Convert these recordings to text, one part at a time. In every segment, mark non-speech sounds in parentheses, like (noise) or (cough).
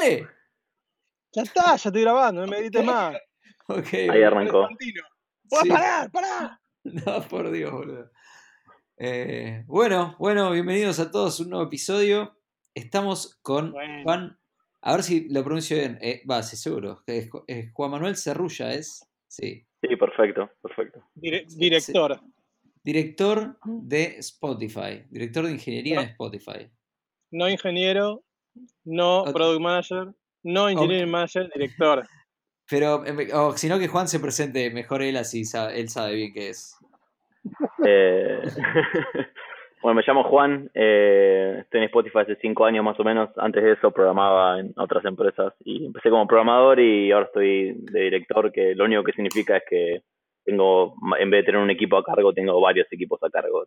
dale. Ya está, ya estoy grabando, no me grites más. Ahí arrancó. ¡Puedo parar, pará! (laughs) No, por Dios, boludo. Eh, bueno, bueno, bienvenidos a todos a un nuevo episodio. Estamos con Bueno. Juan, a ver si lo pronuncio bien, eh, va, sí, seguro. Es, es Juan Manuel Cerrulla, ¿es? Sí. Sí, perfecto, perfecto. Dire- director. Director de Spotify, director de ingeniería No. en Spotify. No ingeniero, no product manager, no engineering manager, director. (laughs) Pero, eh, o si no, que Juan se presente mejor él, así sa- él sabe bien qué es. Eh, (laughs) bueno, me llamo Juan, eh, estoy en Spotify hace cinco años más o menos. Antes de eso programaba en otras empresas y empecé como programador y ahora estoy de director, que lo único que significa es que tengo, en vez de tener un equipo a cargo, tengo varios equipos a cargo.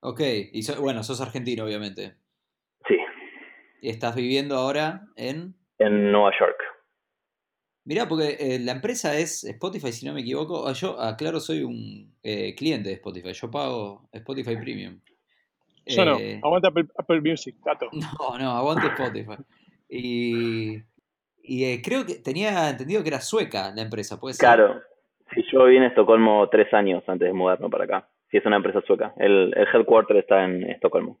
Ok, y so- bueno, sos argentino, obviamente. Estás viviendo ahora en... en Nueva York. Mirá, porque eh, la empresa es Spotify, si no me equivoco. Ah, Yo, aclaro, soy un eh, cliente de Spotify. Yo pago Spotify Premium. Yo no, Eh, aguanta Apple, Apple Music, gato. (laughs) No, no, aguante Spotify. Y, y eh, creo que tenía entendido que era sueca la empresa, ¿puede ser? Claro, sí, yo viví en Estocolmo tres años antes de mudarme para acá. Sí, es una empresa sueca. El, el headquarter está en Estocolmo.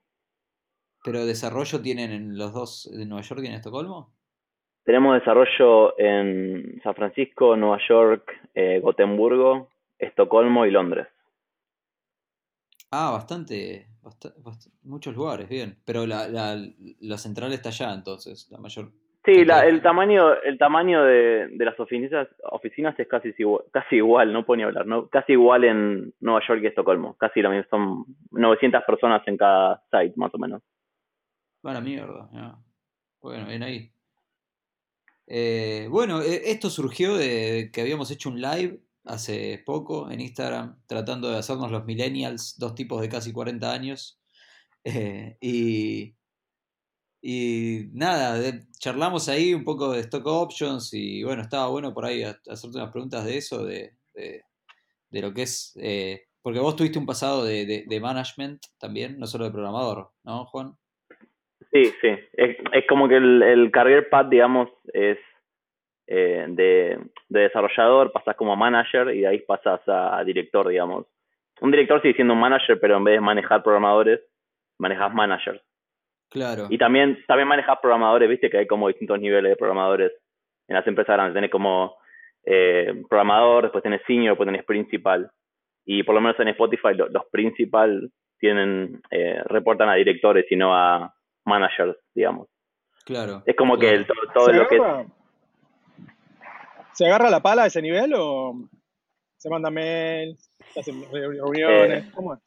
¿Pero desarrollo tienen en los dos, de Nueva York y en Estocolmo? Tenemos desarrollo en San Francisco, Nueva York, eh, Gotemburgo, Estocolmo y Londres. Ah, bastante, basta- bast- muchos lugares, bien. Pero la, la, la central está allá, entonces, la mayor. Sí, la- el tamaño, el tamaño de, de las oficinas, oficinas es casi igual, casi igual, no puedo ni hablar, ¿no? Casi igual en Nueva York y Estocolmo. Casi lo mismo, son 900 personas en cada site, más o menos. Buena mierda. Bueno, bien ahí. Eh, bueno, eh, esto surgió de que habíamos hecho un live hace poco en Instagram tratando de hacernos los millennials, dos tipos de casi 40 años. (laughs) Eh, y, y nada, de- charlamos ahí un poco de stock options y bueno, estaba bueno por ahí ha- hacerte unas preguntas de eso, de, de- de lo que es... eh, porque vos tuviste un pasado de management también, no solo de programador, ¿no, Juan? Sí, sí. Es, es como que el, el career path, digamos, es eh, de, de desarrollador, pasas como a manager y de ahí pasas a director, digamos. Un director sigue siendo un manager, pero en vez de manejar programadores, manejas managers. Claro. Y también, también manejas programadores, viste que hay como distintos niveles de programadores en las empresas grandes. Tenés como eh, programador, después tenés senior, después tenés principal. Y por lo menos en Spotify lo- los principal tienen, eh, reportan a directores y no a managers, digamos. Claro. Es como que el- todo, todo ¿Se lo que ¿Se agarra la pala a ese nivel o se manda mails, se hacen reuniones? Eh, ¿Cómo es?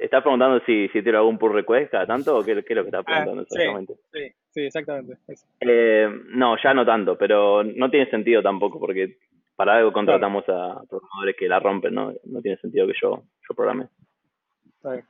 ¿Estás preguntando si, si tiro algún pull request cada tanto o qué, qué es lo que estás Ah, preguntando sí, exactamente? sí, sí, exactamente. Eh, no, ya no tanto, pero no tiene sentido tampoco porque para algo contratamos a programadores que la rompen, ¿no? No tiene sentido que yo, yo programe. Está bien.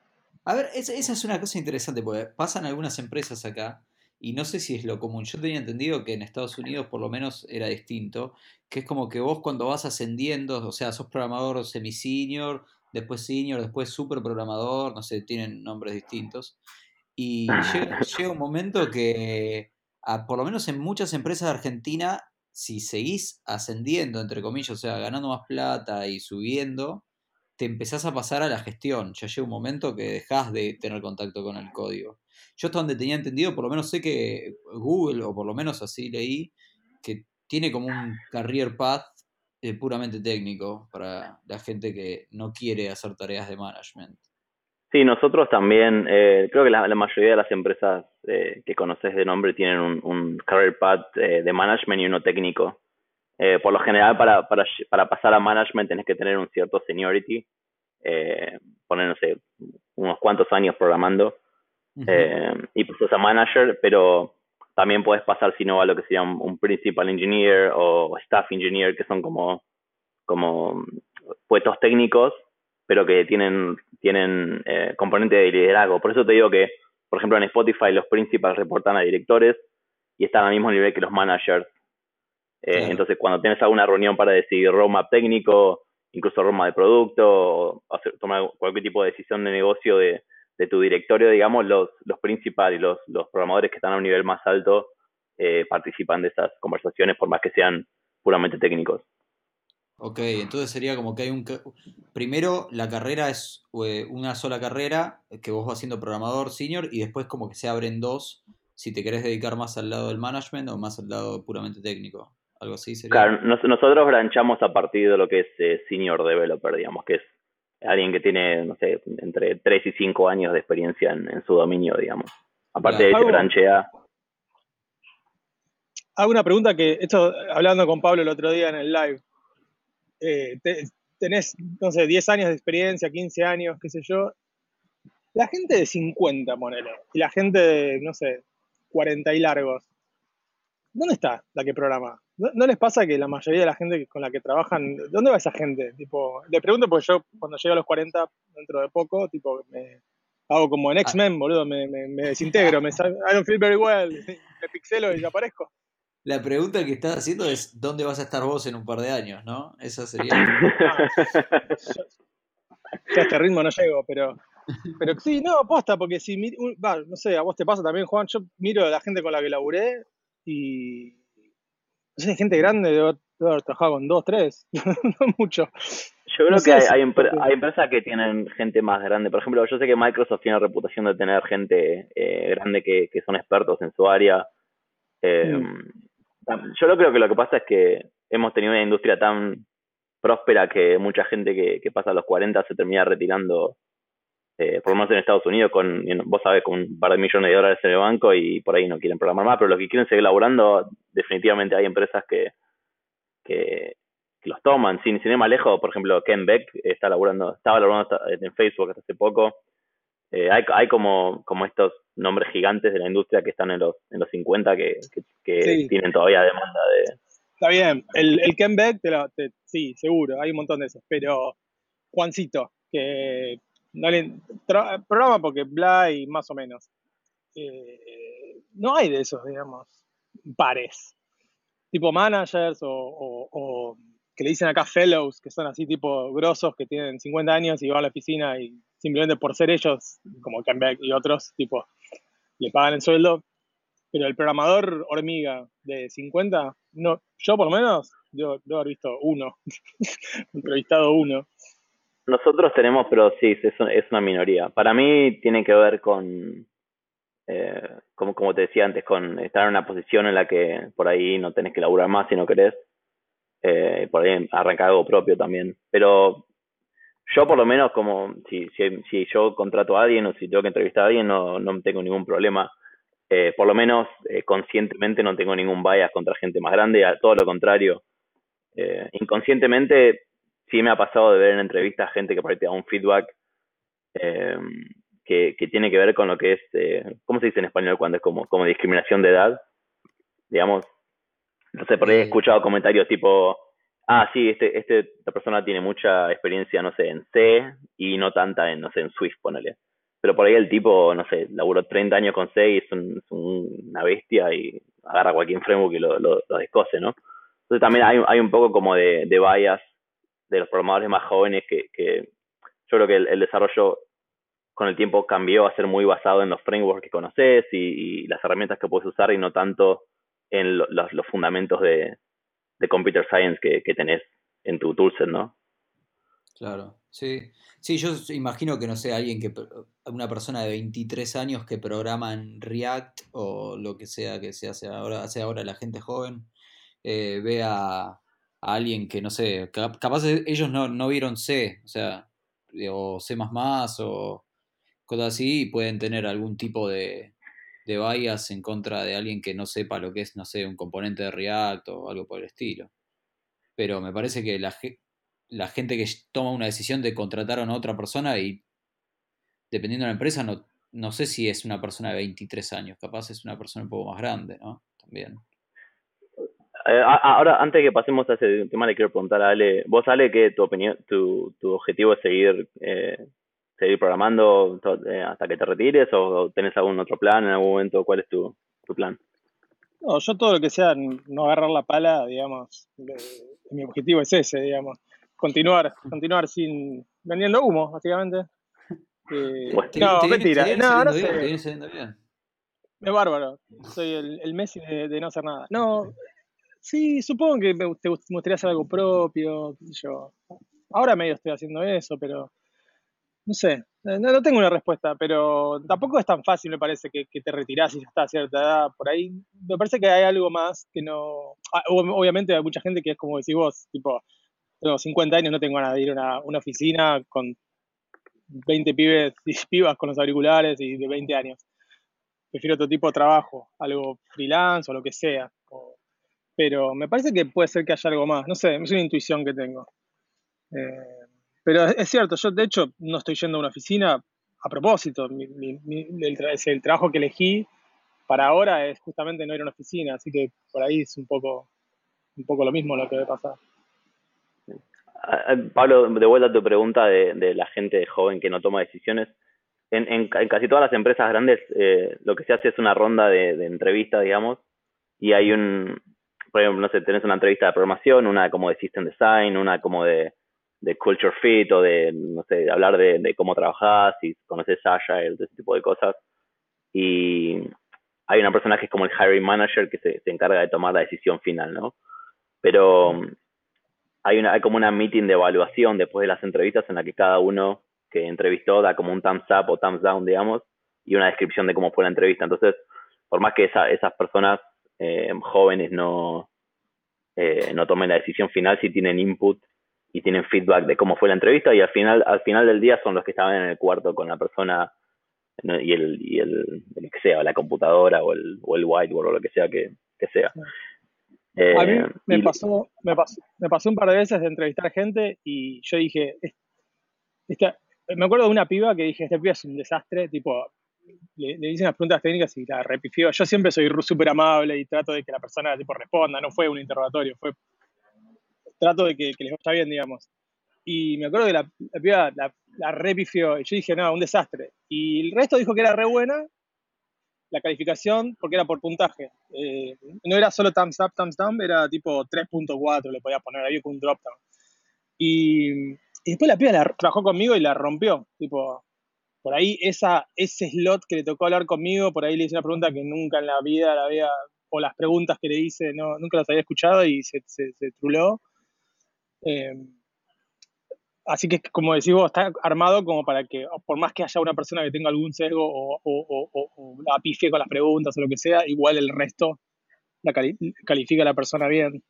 A ver, esa, es una cosa interesante, porque pasan algunas empresas acá, y no sé si es lo común. Yo tenía entendido que en Estados Unidos por lo menos era distinto, que es como que vos cuando vas ascendiendo, o sea, sos programador semi-senior, después senior, después super programador, no sé, tienen nombres distintos. Y llega, llega un momento que, a- por lo menos en muchas empresas de Argentina, si seguís ascendiendo, entre comillas, o sea, ganando más plata y subiendo, te empezás a pasar a la gestión. Ya llega un momento que dejás de tener contacto con el código. Yo hasta donde tenía entendido, por lo menos sé que Google, o por lo menos así leí, que tiene como un career path eh, puramente técnico para la gente que no quiere hacer tareas de management. Sí, nosotros también, eh, creo que la, mayoría de las empresas eh, que conoces de nombre tienen un, un career path de management y uno técnico. Eh, por lo general, para, para, para pasar a management tenés que tener un cierto seniority, eh, poner, no sé, unos cuantos años programando, eh, y pasas a manager, pero también puedes pasar, si no, a lo que sería un, un principal engineer o staff engineer, que son como, como puestos técnicos, pero que tienen, tienen eh, componente de liderazgo. Por eso te digo que, por ejemplo, en Spotify los principals reportan a directores y están al mismo nivel que los managers. Eh. Entonces, cuando tienes alguna reunión para decidir roadmap técnico, incluso roadmap de producto, o hacer, tomar cualquier tipo de decisión de negocio de, de tu directorio, digamos, los, los principales, los, los programadores que están a un nivel más alto eh, participan de esas conversaciones, por más que sean puramente técnicos. Ok, entonces sería como que hay un... Primero, la carrera es eh, una sola carrera que vos vas siendo programador senior y después como que se abren dos si te querés dedicar más al lado del management o más al lado puramente técnico. Algo así sería. Claro, nosotros branchamos a partir de lo que es eh, senior developer, digamos, que es alguien que tiene, no sé, entre 3 y 5 años de experiencia en, su dominio, digamos. Aparte de ese branchea. Hago una pregunta que, esto hablando con Pablo el otro día en el live, eh, tenés, no sé, 10 años de experiencia, 15 años, qué sé yo. La gente de 50, ponele, y la gente de, no sé, 40 y largos, ¿dónde está la que programa? ¿No, les pasa que la mayoría de la gente con la que trabajan, ¿dónde va esa gente? Tipo, le pregunto porque yo cuando llego a los 40, dentro de poco, tipo, me hago como en X-Men, boludo, me, desintegro, me I don't feel very well, (laughs) me pixelo y desaparezco. La pregunta que estás haciendo es ¿dónde vas a estar vos en un par de años, no? Esa sería. (laughs) ya a este ritmo no llego, pero pero sí, no, aposta, porque si, no sé, a vos te pasa también, Juan, yo miro a la gente con la que laburé y, no sé, gente grande, debo, haber trabajado con dos, tres, (laughs) no mucho. Yo creo que hay, (laughs) hay, empresas que tienen gente más grande. Por ejemplo, yo sé que Microsoft tiene reputación de tener gente eh, grande que, que, son expertos en su área. Eh, mm. Yo creo que lo que pasa es que hemos tenido una industria tan próspera que mucha gente que, que pasa a los 40 se termina retirando eh, por lo menos en Estados Unidos, con, vos sabés, con un par de millones de dólares en el banco y por ahí no quieren programar más, pero los que quieren seguir laburando, definitivamente hay empresas que, que, los toman. Sin, sin ir más lejos, por ejemplo, Ken Beck está laburando, estaba laburando en Facebook hasta hace poco. Eh, hay, hay como, como estos nombres gigantes de la industria que están en los, en los 50 que, que, tienen todavía demanda de... Está bien, el, el Ken Beck, te sí, seguro, hay un montón de esos, pero Juancito, que programa porque bla y más o menos. Eh, no hay de esos, digamos, pares. Tipo managers o, que le dicen acá fellows, que son así tipo grosos que tienen 50 años y van a la oficina y simplemente por ser ellos, como Canbeck y otros, tipo, le pagan el sueldo. Pero el programador hormiga de 50, no, yo por lo menos, debo, debo haber visto uno, (laughs) entrevistado uno. Nosotros tenemos, pero sí, es, una minoría. Para mí tiene que ver con, eh, como, como te decía antes, con estar en una posición en la que por ahí no tenés que laburar más si no querés. Eh, por ahí arrancar algo propio también. Pero yo por lo menos como si, si, si yo contrato a alguien o si tengo que entrevistar a alguien no, no tengo ningún problema. Eh, por lo menos eh, conscientemente no tengo ningún bias contra gente más grande, a todo lo contrario. Eh, inconscientemente sí me ha pasado de ver en entrevistas gente que por ahí te da un feedback eh, que, que, tiene que ver con lo que es, eh, ¿cómo se dice en español cuando es como, como discriminación de edad? Digamos, no sé, por ahí he escuchado comentarios tipo, ah, sí, este, este, esta persona tiene mucha experiencia, no sé, en C y no tanta en, no sé, en Swift, ponele. Pero por ahí el tipo, no sé, laburó 30 años con C y es, una bestia y agarra cualquier framework y lo, lo, descose, ¿no? Entonces también hay, hay un poco como de, de bias de los programadores más jóvenes que, yo creo que el, desarrollo con el tiempo cambió a ser muy basado en los frameworks que conoces y, las herramientas que puedes usar y no tanto en los, fundamentos de, computer science que, que, tenés en tu toolset, ¿no? Claro, sí. Sí, yo imagino que no sé, alguien que, una persona de 23 años que programa en React o lo que sea que se hace ahora, hace ahora la gente joven, eh, vea a alguien que, no sé, capaz ellos no, no vieron C, o sea, o C o cosas así, y pueden tener algún tipo de, de bias en contra de alguien que no sepa lo que es, no sé, un componente de React o algo por el estilo. Pero me parece que la, la gente que toma una decisión de contratar a otra persona y dependiendo de la empresa, no, no sé si es una persona de 23 años, capaz es una persona un poco más grande, ¿no? También. Eh, ahora, antes que pasemos a ese tema, le quiero preguntar a Ale, vos Ale, que tu opinión, tu, tu objetivo es seguir, eh, seguir programando eh, hasta que te retires o tenés algún otro plan en algún momento, ¿cuál es tu, tu plan? No, yo todo lo que sea no agarrar la pala, digamos, mi objetivo es ese, digamos, continuar, continuar sin vendiendo humo, básicamente. (laughs) Eh, no, mentira. no, no sé. Es bárbaro. Soy el, el Messi de, no hacer nada. No, sí, supongo que me, te gustaría hacer algo propio, yo. Ahora medio estoy haciendo eso, pero no sé, no, tengo una respuesta, pero tampoco es tan fácil, me parece, que, te retirás y ya está a cierta edad. Por ahí, me parece que hay algo más que no. Ah, obviamente, hay mucha gente que es como decís vos, tipo, tengo 50 años, no tengo ganas de ir a una, oficina con 20 pibes y (laughs) pibas con los auriculares y de 20 años. Prefiero otro tipo de trabajo, algo freelance o lo que sea. Pero me parece que puede ser que haya algo más. No sé, es una intuición que tengo. Eh, pero es cierto, yo de hecho no estoy yendo a una oficina a propósito. el, trabajo que elegí para ahora es justamente no ir a una oficina, así que por ahí es un poco, un poco lo mismo lo que debe pasar. Ah, ah, Pablo, de vuelta a tu pregunta de, la gente joven que no toma decisiones. En, casi todas las empresas grandes eh, lo que se hace es una ronda de, de entrevistas, digamos, y hay un, por ejemplo, no sé, tenés una entrevista de programación, una como de system design, una como de, culture fit o de, no sé, hablar de, cómo trabajás, si conoces Agile, ese tipo de cosas. Y hay una persona que es como el hiring manager que se, se encarga de tomar la decisión final, ¿no? Pero hay, una, hay como una meeting de evaluación después de las entrevistas en la que cada uno que entrevistó da como un thumbs up o thumbs down, digamos, y una descripción de cómo fue la entrevista. Entonces, por más que esa, esas personas eh, jóvenes no, eh, no tomen la decisión final, si tienen input y tienen feedback de cómo fue la entrevista y al final, al final del día son los que estaban en el cuarto con la persona y el, y el, que sea, la computadora o el, o el whiteboard o lo que sea que, que sea. A mí eh, me, pasó, me, pasó, me pasó un par de veces de entrevistar gente y yo dije, me acuerdo de una piba que dije, este piba es un desastre, tipo, le, le hice unas preguntas técnicas y la repifió. Yo siempre soy súper amable y trato de que la persona tipo responda, no fue un interrogatorio, fue trato de que, les vaya bien, digamos. Y me acuerdo que la, piba la, la repifió y yo dije, no, un desastre. Y el resto dijo que era re buena la calificación porque era por puntaje. Eh, no era solo thumbs up, thumbs down, era tipo 3.4, le podía poner, con un drop down. Y, después la piba la, trabajó conmigo y la rompió. Tipo, por ahí esa, ese slot que le tocó hablar conmigo, por ahí le hice una pregunta que nunca en la vida la había, o las preguntas que le hice, no, nunca las había escuchado y se, se, se truló. Eh, Así que, como decís vos, está armado como para que, por más que haya una persona que tenga algún sesgo o, o, o, la pifie con las preguntas o lo que sea, igual el resto la califica a la persona bien.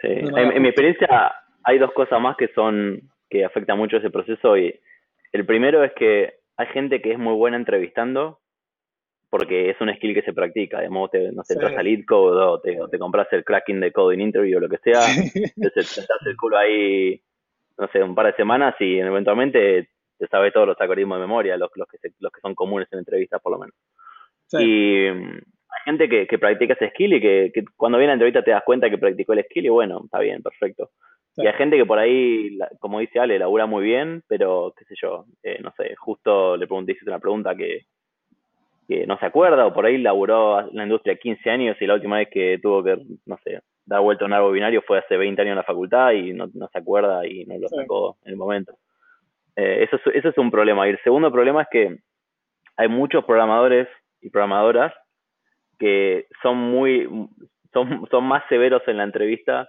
Sí, en, mi experiencia hay dos cosas más que son, que afectan mucho ese proceso y el primero es que hay gente que es muy buena entrevistando porque es un skill que se practica, digamos, te, no sé, sí. entras al lead code o te, te, compras el cracking de coding interview o lo que sea, te, te, te el culo ahí no sé, un par de semanas y eventualmente te sabes todos los algoritmos de memoria, los, los, que, los que son comunes en entrevistas por lo menos. Y mm, hay gente que, que, practica ese skill y que, cuando viene a la entrevista te das cuenta que practicó el skill y bueno, está bien, perfecto. Y hay gente que por ahí, como dice Ale, labura muy bien, pero qué sé yo, eh, no sé, justo le pregunté, hiciste una pregunta que, que no se acuerda o por ahí laburó en la industria 15 años y la última vez que tuvo que, no sé, dar vuelta a un árbol binario fue hace 20 años en la facultad y no, se acuerda y no lo sacó en el momento. Eh, eso, es, eso es un problema. Y el segundo problema es que hay muchos programadores y programadoras que son muy son, son más severos en la entrevista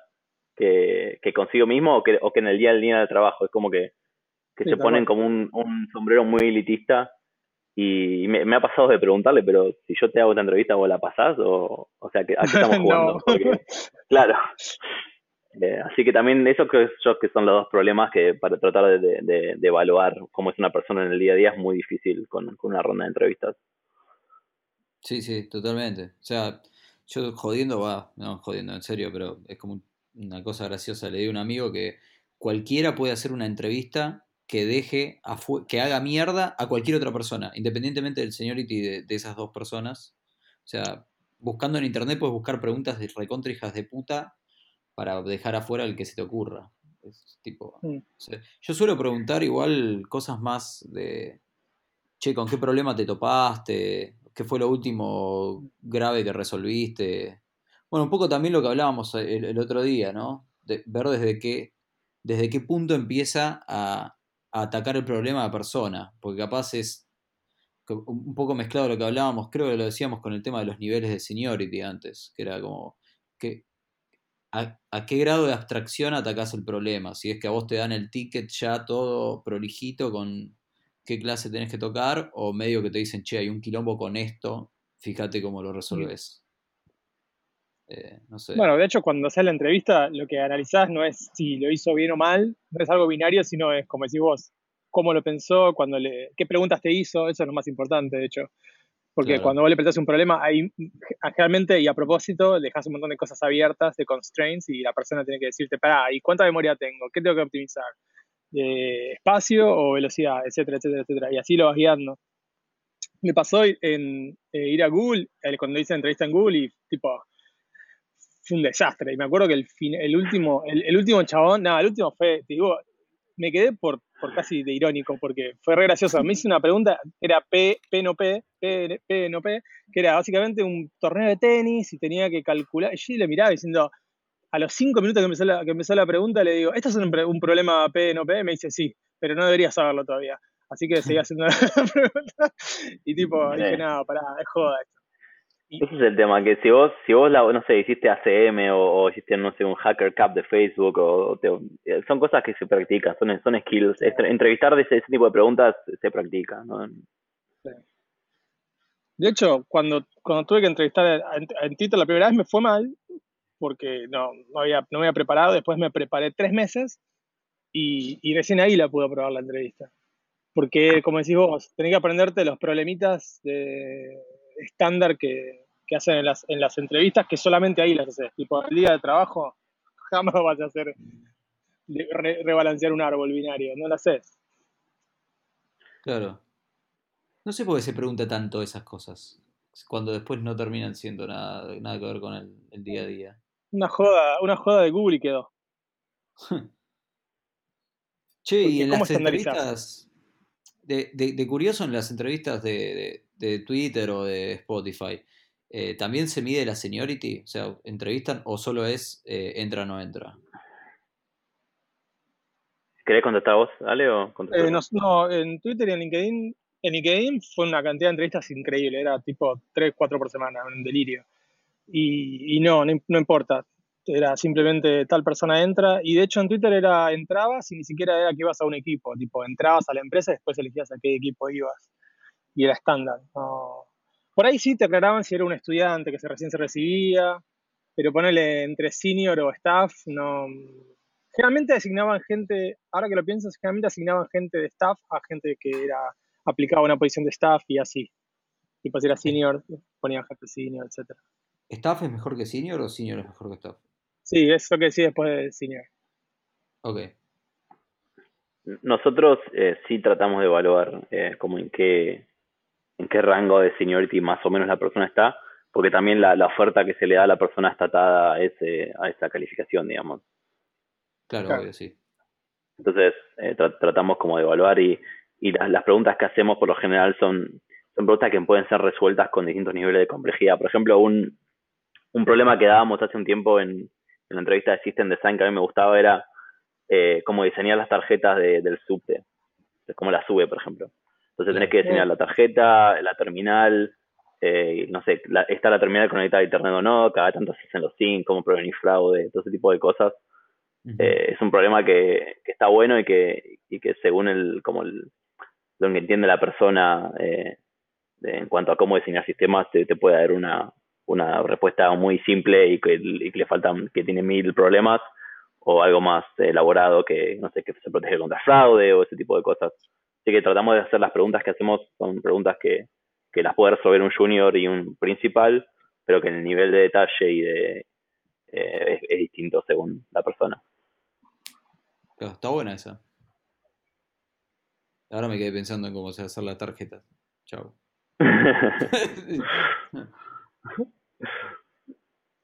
que, que consigo mismo o que, o que en el día al día del trabajo. Es como que, que se ponen como un, un sombrero muy elitista y me, ha pasado de preguntarle, pero si yo te hago esta entrevista, ¿vos la pasás? O, o sea, ¿a qué estamos (laughs) jugando? claro. Eh, así que también eso creo que son los dos problemas que para tratar de, de, evaluar cómo es una persona en el día a día es muy difícil con, con, una ronda de entrevistas. Sí, sí, totalmente. O sea, yo jodiendo, va, no jodiendo en serio, pero es como una cosa graciosa. Le di a un amigo que cualquiera puede hacer una entrevista que deje, que haga mierda a cualquier otra persona, independientemente del seniority de, de, esas dos personas. O sea, buscando en internet puedes buscar preguntas de recontra de puta para dejar afuera el que se te ocurra. tipo, yo suelo preguntar igual cosas más de, che, ¿con qué problema te topaste? ¿Qué fue lo último grave que resolviste? Bueno, un poco también lo que hablábamos el, el otro día, ¿no? De ver desde qué, desde qué punto empieza a, atacar el problema a persona, porque capaz es un poco mezclado lo que hablábamos, creo que lo decíamos con el tema de los niveles de seniority antes, que era como que a, qué grado de abstracción atacás el problema, si es que a vos te dan el ticket ya todo prolijito con qué clase tenés que tocar, o medio que te dicen, che, hay un quilombo con esto, fíjate cómo lo resolves. Eh, bueno, de hecho, cuando haces la entrevista, lo que analizás no es si lo hizo bien o mal, no es algo binario, sino es como decís vos, cómo lo pensó, cuando le, qué preguntas te hizo, eso es lo más importante, de hecho. Porque cuando vos le planteas un problema, ahí generalmente y a propósito dejas un montón de cosas abiertas, de constraints, y la persona tiene que decirte, pará, ¿y cuánta memoria tengo? ¿Qué tengo que optimizar? ¿Espacio o velocidad? Etcétera, etcétera, etcétera. Y así lo vas guiando. Me pasó en eh, ir a Google, cuando hice entrevista en Google, y tipo, fue un desastre. Y me acuerdo que el, el último, el, último chabón, nada, el último fue, te digo, me quedé por, por casi de irónico, porque fue re gracioso. Me hice una pregunta, era P, P no P, P, P no P, que era básicamente un torneo de tenis y tenía que calcular. Y yo le miraba diciendo, a los cinco minutos que empezó la, que empezó la pregunta, le digo, ¿esto es un, un problema P no P? Me dice, sí, pero no debería saberlo todavía. Así que seguí haciendo la (laughs) pregunta y tipo, dije, no, pará, es joda esto. Ese es el tema, que si vos, si vos la, no sé, hiciste ACM o, hiciste, no sé, un hacker cup de Facebook, o, eh, son cosas que se practican, son, son skills. Entrevistar de ese, tipo de preguntas se practica, ¿no? De hecho, cuando, cuando tuve que entrevistar en, Twitter la primera vez me fue mal, porque no, no, había, no me había preparado, después me preparé tres meses y, y recién ahí la pude aprobar la entrevista. Porque, como decís vos, tenés que aprenderte los problemitas de estándar que, hacen en las, en las entrevistas que solamente ahí las haces. Tipo, el día de trabajo (laughs) jamás vas a hacer rebalancear un árbol binario, no lo haces. Claro. No sé por qué se pregunta tanto esas cosas, cuando después no terminan siendo nada, nada que ver con el, día a día. Una joda, una joda de Google y quedó. (laughs) che, y en las entrevistas, de, de, curioso en las entrevistas de, de Twitter o de Spotify, eh, ¿también se mide la seniority? O sea, ¿entrevistan o solo es eh, entra o no entra? ¿Querés contestar vos, Ale? O eh, no, en Twitter y en LinkedIn, en LinkedIn fue una cantidad de entrevistas increíble, era tipo 3, 4 por semana, un delirio. Y, no, no, importa, era simplemente tal persona entra, y de hecho en Twitter era entrabas y ni siquiera era que ibas a un equipo, tipo entrabas a la empresa y después elegías a qué equipo ibas y era estándar. Por ahí sí te aclaraban si era un estudiante que se recién se recibía, pero ponerle entre senior o staff, no. Generalmente asignaban gente, ahora que lo piensas, generalmente asignaban gente de staff a gente que era aplicaba una posición de staff y así. Y pues era senior, ponían gente senior, etc. ¿Staff es mejor que senior o senior es mejor que staff? Sí, eso que sí después de senior. Ok. Nosotros eh, sí tratamos de evaluar eh, como en qué, en qué rango de seniority más o menos la persona está, porque también la, la oferta que se le da a la persona está atada a, ese, a esa calificación, digamos. Claro, sí. Entonces, eh, tratamos como de evaluar y, y las, las, preguntas que hacemos por lo general son, son preguntas que pueden ser resueltas con distintos niveles de complejidad. Por ejemplo, un, un problema que dábamos hace un tiempo en, en la entrevista de System Design que a mí me gustaba era eh, cómo diseñar las tarjetas de, del subte, como la sube, por ejemplo. Entonces tenés que diseñar la tarjeta, la terminal, eh, no sé, está la terminal conectada a internet o no, cada tanto se hacen los SIM, cómo prevenir fraude, todo ese tipo de cosas. Eh, es un problema que, que, está bueno y que, y que según el, como el, lo que entiende la persona eh, en cuanto a cómo diseñar sistemas, te, puede dar una, una respuesta muy simple y que, y que le faltan, que tiene mil problemas, o algo más elaborado que, no sé, que se protege contra fraude o ese tipo de cosas. Así que tratamos de hacer las preguntas que hacemos, son preguntas que, que las puede resolver un junior y un principal, pero que el nivel de detalle y de eh, es, distinto según la persona. está buena esa. Ahora me quedé pensando en cómo se hacer la tarjeta. Chao. (laughs)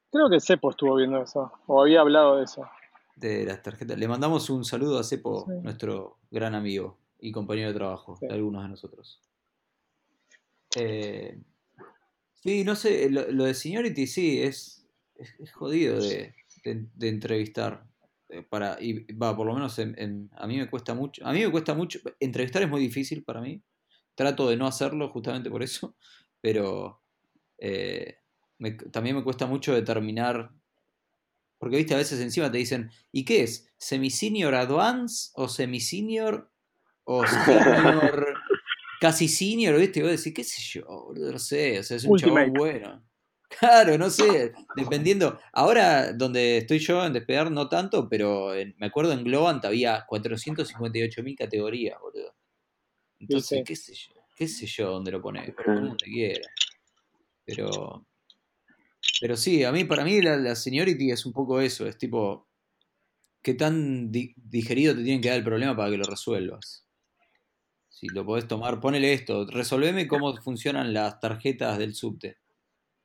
Creo que Cepo estuvo viendo eso, o había hablado de eso. De las tarjetas. Le mandamos un saludo a Cepo, nuestro gran amigo y compañero de trabajo de algunos de nosotros. Eh, sí, no sé, lo, de Seniority sí, es, es, jodido de, entrevistar. eh, para, y va, por lo menos a mí me cuesta mucho, a mí me cuesta mucho, entrevistar es muy difícil para mí, trato de no hacerlo justamente por eso, (laughs) pero eh, también me cuesta mucho determinar, porque viste, a veces encima te dicen, ¿y qué es? ¿Semi-senior advance o semi-senior o (laughs) senior casi senior? ¿Viste? Y vos decís, qué sé yo, no sé, o sea, es un chabón bueno. (laughs) Claro, no sé, dependiendo. Ahora, donde estoy yo en Despegar, no tanto, pero me acuerdo en Globant había 458.000 categorías, boludo. Entonces, qué sé yo, qué sé yo dónde lo pones, pero donde quiera. Pero, pero sí, a mí, para mí la, la seniority es un poco eso, es tipo, ¿qué tan digerido te tienen que dar el problema para que lo resuelvas? Si lo podés tomar, ponele esto, resolveme cómo funcionan las tarjetas del subte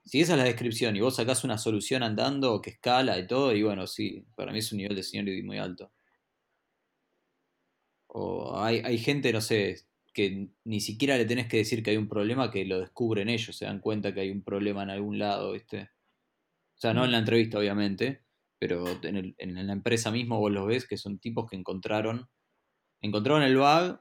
si esa es la descripción y vos sacás una solución andando que escala y todo, y bueno, sí, para mí es un nivel de seniority muy alto. O hay, hay gente, no sé, que ni siquiera le tenés que decir que hay un problema, que lo descubren ellos, se dan cuenta que hay un problema en algún lado, ¿viste? O sea, no en la entrevista, obviamente, pero en, en la empresa mismo vos los ves que son tipos que encontraron, encontraron el bug,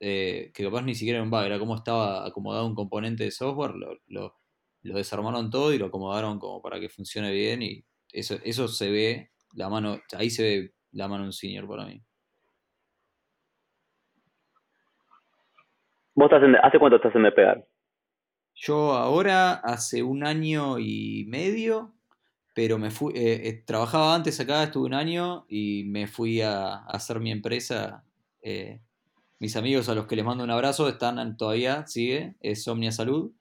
eh, que capaz ni siquiera era un bug, era cómo estaba acomodado un componente de software, lo lo desarmaron todo y lo acomodaron como para que funcione bien y eso, eso se ve, la mano, ahí se ve la mano de un senior para mí. ¿Vos estás hace cuánto estás en Despegar? Yo ahora hace un año y medio, pero me fui, eh, eh, trabajaba antes acá, estuve un año y me fui a, hacer mi empresa. Eh, mis amigos a los que les mando un abrazo están todavía, sigue, es Omnia Salud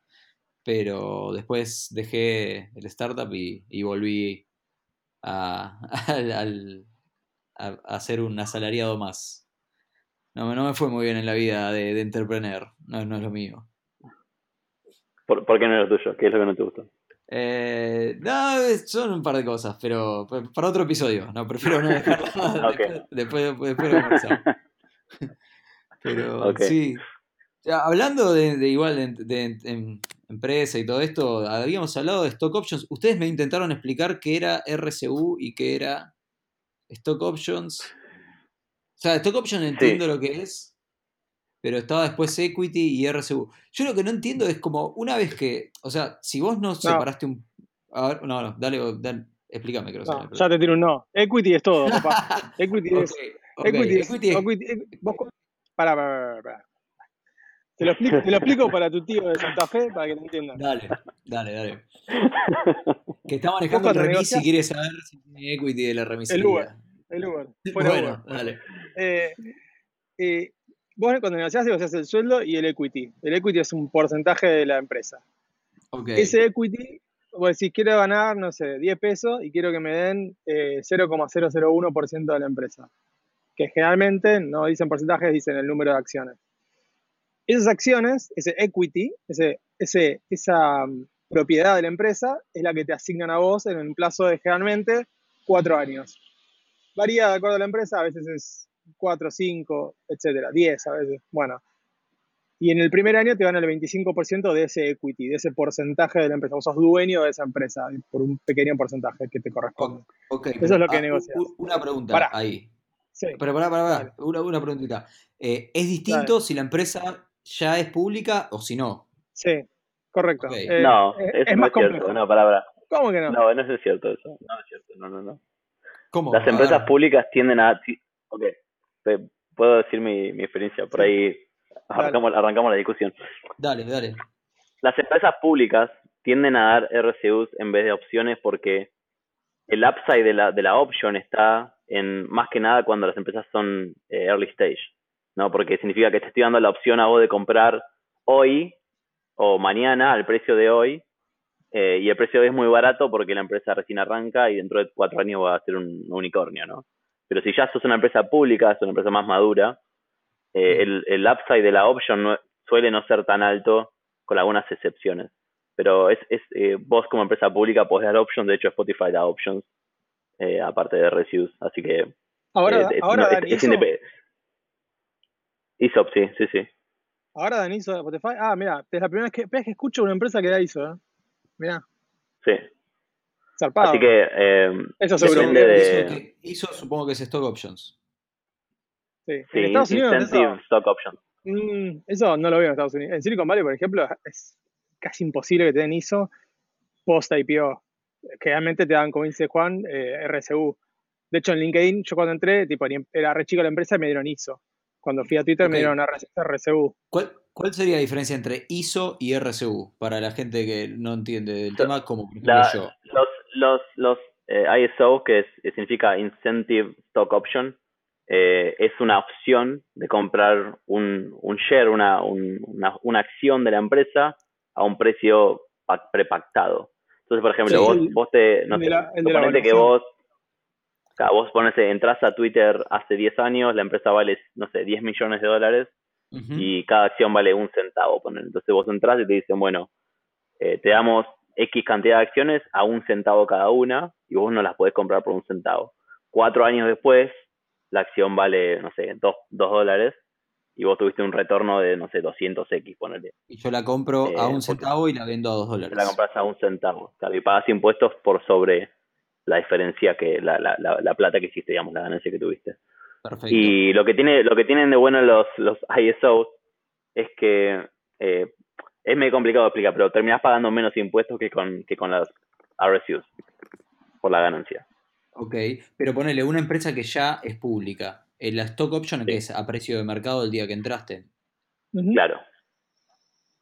pero después dejé el startup y, volví (laughs) a, a, ser un asalariado más. No, no me fue muy bien en la vida de, de entrepreneur, no, no es lo mío. ¿Por, qué no es lo tuyo? ¿Qué es lo que no te gusta? Eh, no, son un par de cosas, pero para otro episodio. No, prefiero no dejarlo. (laughs) (laughs) después, después, después, Pero sí. hablando de, igual de, empresa y todo esto, habíamos hablado de stock options. Ustedes me intentaron explicar qué era RCU y qué era stock options. O sea, stock options entiendo lo que es, pero estaba después equity y RCU. Yo lo que no entiendo es como una vez que, o sea, si vos no, separaste un... A ver, no, no, dale, explícame. Creo no, ya te tiro un no. Equity es todo, papá. (laughs) equity es... equity, equity, para, para, para. Te lo, explico, te lo explico para tu tío de Santa Fe para que lo entiendan. Dale, dale, dale. (laughs) Que está manejando el remis y quiere saber si tiene equity de la remisería. El Uber. El Uber. bueno, dale. Eh, eh, vos cuando negociás, negociás el sueldo y el equity. El equity es un porcentaje de la empresa. Okay. Ese equity, vos decís, quiero ganar, no sé, 10 pesos y quiero que me den eh, 0,001% de la empresa. Que generalmente no dicen porcentajes, dicen el número de acciones. Esas acciones, ese equity, ese, ese, esa mm, propiedad de la empresa, es la que te asignan a vos en un plazo de generalmente cuatro años. Varía de acuerdo a la empresa, a veces es cuatro, cinco, etcétera, diez a veces. Bueno, y en el primer año te van el 25% de ese equity, de ese porcentaje de la empresa. Vos sos dueño de esa empresa por un pequeño porcentaje que te corresponde. Eso es lo que ah, negocias. Una pregunta ahí. Sí. Pero pará, pará, pará. Una, una preguntita. Eh, ¿Es distinto si la empresa ya es pública o si no. Sí, correcto. Eh, no, es, es, más cierto, no, palabra. ¿Cómo que no? No, no es cierto eso. No es cierto, no, no, no. ¿Cómo? Las empresas públicas tienden a... Ok, puedo decir mi, mi experiencia, por ahí arrancamos, arrancamos la discusión. Dale, dale. Las empresas públicas tienden a dar RCUs en vez de opciones porque el upside de la, de la option está en más que nada cuando las empresas son eh, early stage. ¿no? Porque significa que te estoy dando la opción a vos de comprar hoy o mañana al precio de hoy, eh, y el precio de hoy es muy barato porque la empresa recién arranca y dentro de cuatro años va a ser un, unicornio, ¿no? Pero si ya sos una empresa pública, sos una empresa más madura, eh, el, el, upside de la option suele no ser tan alto con algunas excepciones. Pero es, es eh, vos como empresa pública podés dar options, de hecho Spotify da options, aparte de reviews, así que... Ahora, ahora ISOP, sí, sí, sí. Ahora dan ISO de Spotify. Ah, mira, es la primera vez que, que escucho una empresa que da ISO, ¿eh? Mira. Sí. Zarpado. Así que eh, Eso seguro. depende de Hizo, que- hizo, supongo que es Stock Options. Sí. sí, en Estados Unidos stock options. mm, eso no lo veo en Estados Unidos. En Silicon Valley, por ejemplo, es casi imposible que te den ISO post IPO. Generalmente te dan, como dice Juan, eh, RSU. De hecho, en LinkedIn, yo cuando entré, tipo, ni- era re chico la empresa y me dieron ISO. Cuando fui a Twitter me dieron RS RSU. ¿Cuál, ¿Cuál sería la diferencia entre ISO y RSU para la gente que no entiende del So, tema, como por ejemplo La- yo? los los, los eh, ISO, que es- que significa Incentive Stock Option, eh, es una opción de comprar un, un share, una, un- una, una acción de la empresa a un precio pa- prepactado. Entonces, por ejemplo, Sí. vos, El- vos te, no sé, la- suponete que vos, claro, vos pones, entras a Twitter hace 10 años, la empresa vale, no sé, 10 millones de dólares, y cada acción vale un centavo. poner. Entonces vos entras y te dicen, bueno, eh, te damos X cantidad de acciones a un centavo cada una y vos no las podés comprar por un centavo. Cuatro años después, la acción vale, no sé, dos, dos dólares y vos tuviste un retorno de, no sé, 200X, ponele. Y yo la compro Eh, a un centavo y la vendo a dos dólares. La compras a un centavo. Claro, y pagas impuestos por sobre la diferencia que, la, la, la, la plata que hiciste, digamos, la ganancia que tuviste. Perfecto. Y lo que tiene, lo que tienen de bueno los, los ISOs es que eh, es medio complicado de explicar, pero terminás pagando menos impuestos que con, que con las RSUs por la ganancia. Ok, pero ponele una empresa que ya es pública. Eh, La stock option que es a precio de mercado el día que entraste. Claro,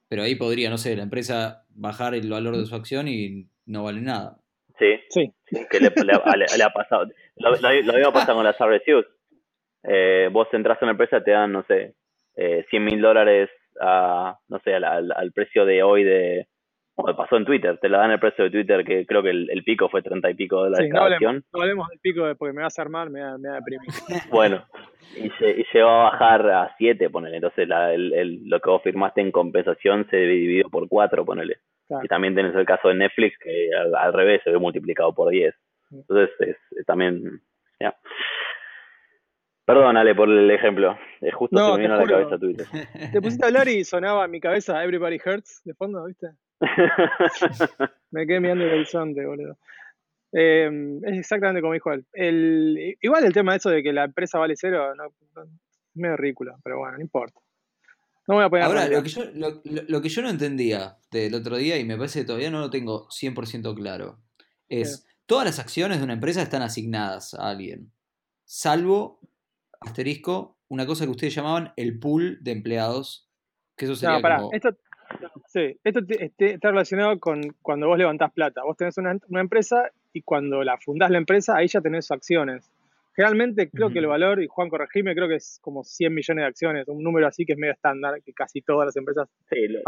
Pero ahí podría, no sé, la empresa bajar el valor de su acción y no vale nada. sí, Sí. que le, le- le- le ha pasado. Lo, lo, lo mismo pasa con las RSUs. Eh, vos entras a una empresa, te dan, no sé, eh, 100 mil dólares a, no sé, al, al- al precio de hoy de... Bueno, pasó en Twitter, te la dan el precio de Twitter, que creo que el, el pico fue 30 y pico dólares Sí, no hablemos, no hablemos del pico de- porque me vas a armar, me va, me va a deprimir. (laughs) Bueno, y, y llegó a bajar a 7, ponele. Entonces la, el, el- lo que vos firmaste en compensación se dividió por 4, ponele. Claro. Y también tenés el caso de Netflix, que al, al revés se ve multiplicado por 10. Entonces es, es también... ya. Perdón, Ale, por el ejemplo. Eh, justo No, se me vino a la juro. cabeza Twitter. Te pusiste a hablar y sonaba en mi cabeza Everybody Hurts de fondo, ¿viste? (laughs) Me quedé mirando el horizonte, boludo. Eh, es exactamente como dijo él. El, igual el tema de eso de que la empresa vale cero, no, no- es medio ridículo, pero bueno, no importa. No voy a poner Ahora, lo que, yo, lo, lo- lo que yo no entendía del otro día, y me parece que todavía no lo tengo 100% claro, es, todas las acciones de una empresa están asignadas a alguien, salvo, asterisco, una cosa que ustedes llamaban el pool de empleados, que eso sería No, pará, como... esto, sí, esto te- este- está relacionado con cuando vos levantás plata. Vos tenés una, una empresa y cuando la fundás la empresa, ahí ya tenés acciones. Generalmente creo que el valor, y Juan corregime, creo que es como 100 millones de acciones, un número así que es medio estándar, que casi todas las empresas sí, lo,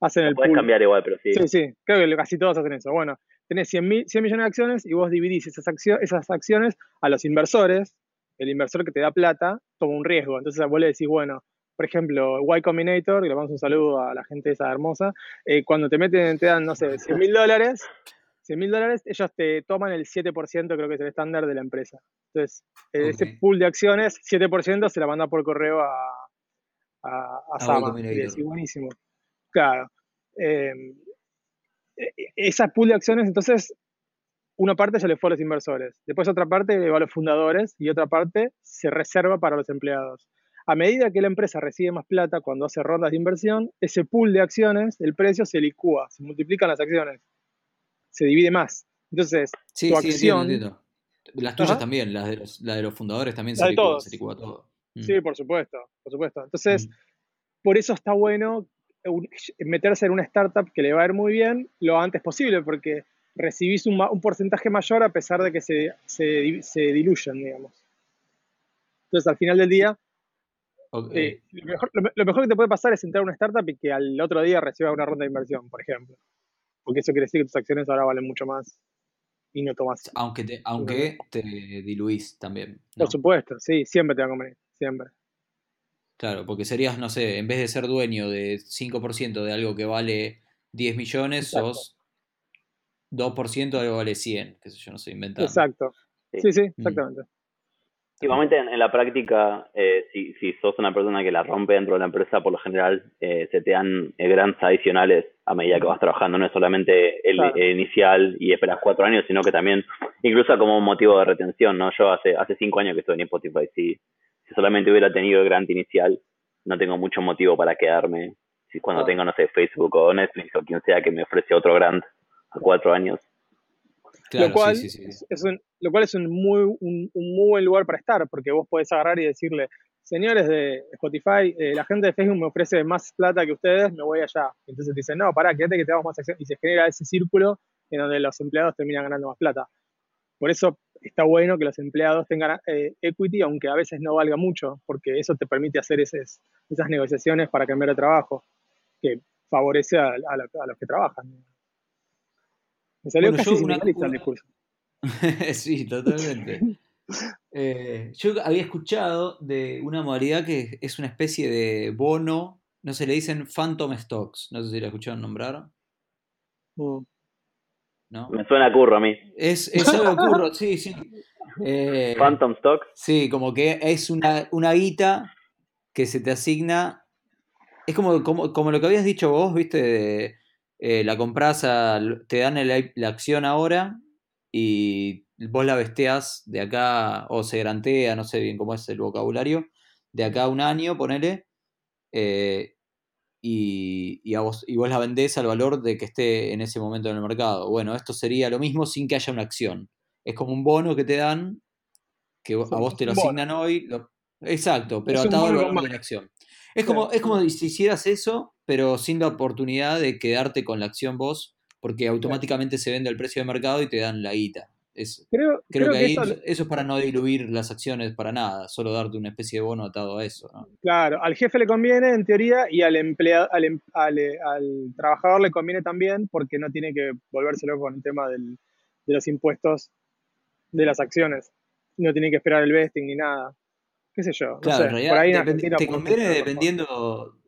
hacen lo el podés pool. cambiar igual, pero sí. Sí, sí, creo que casi todos hacen eso. Bueno, tenés 100, mil- 100 millones de acciones y vos dividís esas, accio- esas acciones a los inversores. El inversor que te da plata toma un riesgo. Entonces vos le decís, bueno, por ejemplo, Y Combinator, que le mandamos un saludo a la gente esa hermosa, eh, cuando te meten, te dan, no sé, 100 mil dólares, 100 mil dólares, ellos te toman el 7%, creo que es el estándar de la empresa. Entonces, eh, ese pool de acciones, 7% se la manda por correo a, a, a A Sama. Y decís, buenísimo. Claro. Eh, e- esa pool de acciones, entonces, una parte ya le fue a los inversores, después otra parte le va a los fundadores y otra parte se reserva para los empleados. A medida que la empresa recibe más plata cuando hace rondas de inversión, ese pool de acciones, el precio se licúa, se multiplican las acciones, se divide más. Entonces, Sí, tu sí, acción- entiendo, entiendo. Las tuyas Ajá. también, las de los, las de los fundadores también se licúa, todos. se licúa todo. Mm. sí, por supuesto, por supuesto. Entonces, Mm. por eso está bueno meterse en una startup que le va a ir muy bien lo antes posible, porque recibís un, un porcentaje mayor a pesar de que se, se, se diluyan, digamos. Entonces, al final del día, Lo, mejor, lo me- lo mejor que te puede pasar es entrar a una startup y que al otro día reciba una ronda de inversión, por ejemplo. Porque eso quiere decir que tus acciones ahora valen mucho más y no tomas. Aunque te, aunque te diluís también. Por supuesto, sí, siempre te va a convenir, siempre. Claro, porque serías, no sé, en vez de ser dueño de 5% de algo que vale 10 millones, Exacto. sos 2% de algo que vale 100, qué sé yo, no sé, inventando. Exacto. Sí. Sí, Mm. Igualmente, en, la práctica, eh, si, si sos una persona que la rompe dentro de la empresa, por lo general eh, se te dan eh, grants adicionales a medida que vas trabajando. No es solamente el, inicial y esperas cuatro años, sino que también, incluso como un motivo de retención. ¿no? Yo hace hace cinco años que estoy en Spotify. Si, si solamente hubiera tenido el grant inicial, no tengo mucho motivo para quedarme. Si cuando tengo, no sé, Facebook o Netflix o quien sea que me ofrece otro grant a cuatro años, lo, cual Es, un, lo cual es un muy, un, muy buen lugar para estar, porque vos podés agarrar y decirle, señores de Spotify, eh, la gente de Facebook me ofrece más plata que ustedes, me voy allá. Entonces te dicen, no, pará, quédate que te damos más acción. Y se genera ese círculo en donde los empleados terminan ganando más plata. Por eso está bueno que los empleados tengan eh, equity, aunque a veces no valga mucho, porque eso te permite hacer esas, esas negociaciones para cambiar de trabajo, que favorece a, a los que trabajan. Me salió casi una... el discurso. (laughs) sí, totalmente. Eh, yo había escuchado de una modalidad que es una especie de bono, no sé, le dicen Phantom Stocks, no sé si la escucharon nombrar. Mm. ¿No? Me suena curro a mí. Es, es algo curro, sí, sí. Eh, Phantom Stocks. Sí, como que es una, una guita que se te asigna. Es como, como, como lo que habías dicho vos, viste, de, eh, la compras, te dan la acción ahora y vos la vesteas de acá, o se grantea, no sé bien cómo es el vocabulario, de acá a un año, ponele, eh, y, y, vos, y, vos, la vendés al valor de que esté en ese momento en el mercado. Bueno, esto sería lo mismo sin que haya una acción. Es como un bono que te dan, que a vos te lo asignan hoy. exacto, pero atado al valor de la acción. Es como, es como si hicieras eso, pero sin la oportunidad de quedarte con la acción vos, porque automáticamente se vende el precio de mercado y te dan la guita. creo, creo, que, ahí eso... es para no diluir las acciones para nada, solo darte una especie de bono atado a eso. Claro, al jefe le conviene en teoría y al, empleado, al, al, trabajador le conviene también porque no tiene que volvérselo con el tema del, de los impuestos de las acciones. No tiene que esperar el vesting ni nada qué sé yo. Claro, en realidad te conviene dependiendo,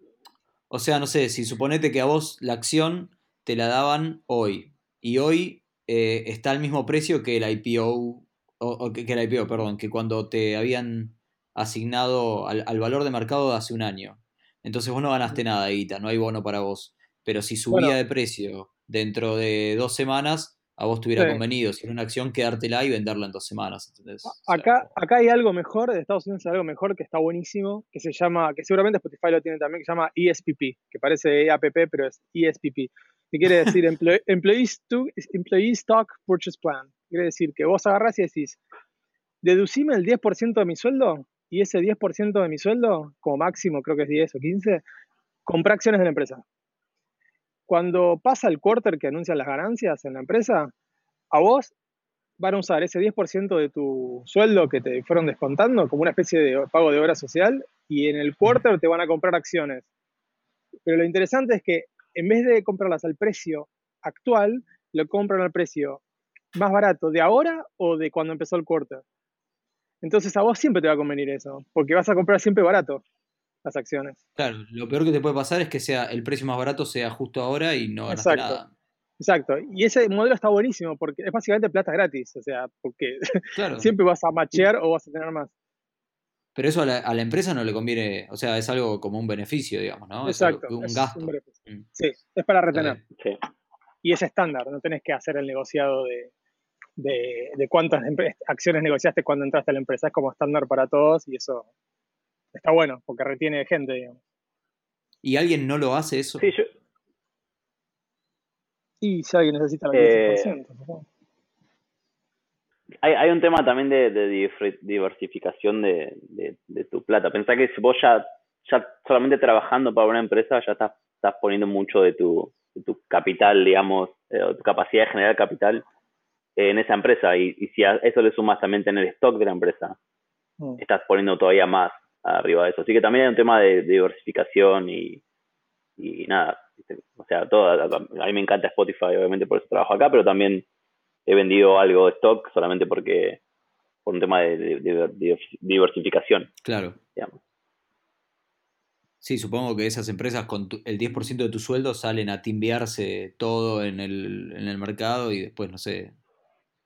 o sea, no sé, si suponete que a vos la acción te la daban hoy y hoy eh, está al mismo precio que el IPO, o, que, el IPO, perdón, que cuando te habían asignado al, valor de mercado de hace un año. Entonces vos no ganaste nada, Guita, no hay bono para vos. Pero si subía de precio dentro de dos semanas, a vos tuviera convenido, si era una acción, quedártela y venderla en dos semanas. acá, acá hay algo mejor, de Estados Unidos hay algo mejor que está buenísimo, que se llama, que seguramente Spotify lo tiene también, que se llama ESPP, que parece EAPP, pero es ESPP, que quiere (laughs) decir Employee, Stock Purchase Plan. Quiere decir que vos agarrás y decís, deducime el 10% de mi sueldo, y ese 10% de mi sueldo, como máximo creo que es 10 o 15, compra acciones de la empresa cuando pasa el quarter que anuncian las ganancias en la empresa, a vos van a usar ese 10% de tu sueldo que te fueron descontando como una especie de pago de obra social y en el quarter te van a comprar acciones. Pero lo interesante es que en vez de comprarlas al precio actual, lo compran al precio más barato de ahora o de cuando empezó el quarter. Entonces a vos siempre te va a convenir eso, porque vas a comprar siempre barato las acciones. Claro, lo peor que te puede pasar es que sea el precio más barato sea justo ahora y no ganas nada. Exacto, y ese modelo está buenísimo porque es básicamente plata gratis, o sea, porque (laughs) siempre vas a machear o vas a tener más. Pero eso a la, empresa no le conviene, o sea, es algo como un beneficio, digamos, ¿no? Exacto. Es un gasto. Mm. sí, es para retener. Y es estándar, no tenés que hacer el negociado de, de cuántas acciones negociaste cuando entraste a la empresa, es como estándar para todos y eso está bueno, porque retiene gente, digamos. ¿Y alguien no lo hace eso? Sí, yo... Y si alguien necesita el 10%, eh, hay, hay un tema también de, diversificación de, tu plata. Pensá que si vos ya, ya solamente trabajando para una empresa ya estás, estás poniendo mucho de tu, tu capital, digamos, eh, tu capacidad de generar capital en esa empresa. Y, si a eso le sumas también tener stock de la empresa, mm. estás poniendo todavía más arriba de eso. Así que también hay un tema de, diversificación y, y nada, o sea, todo, a mí me encanta Spotify, obviamente por eso trabajo acá, pero también he vendido algo de stock solamente porque por un tema de, diversificación. Claro. Sí, supongo que esas empresas con el 10% de tu sueldo salen a timbiarse todo en el, en el mercado y después, no sé,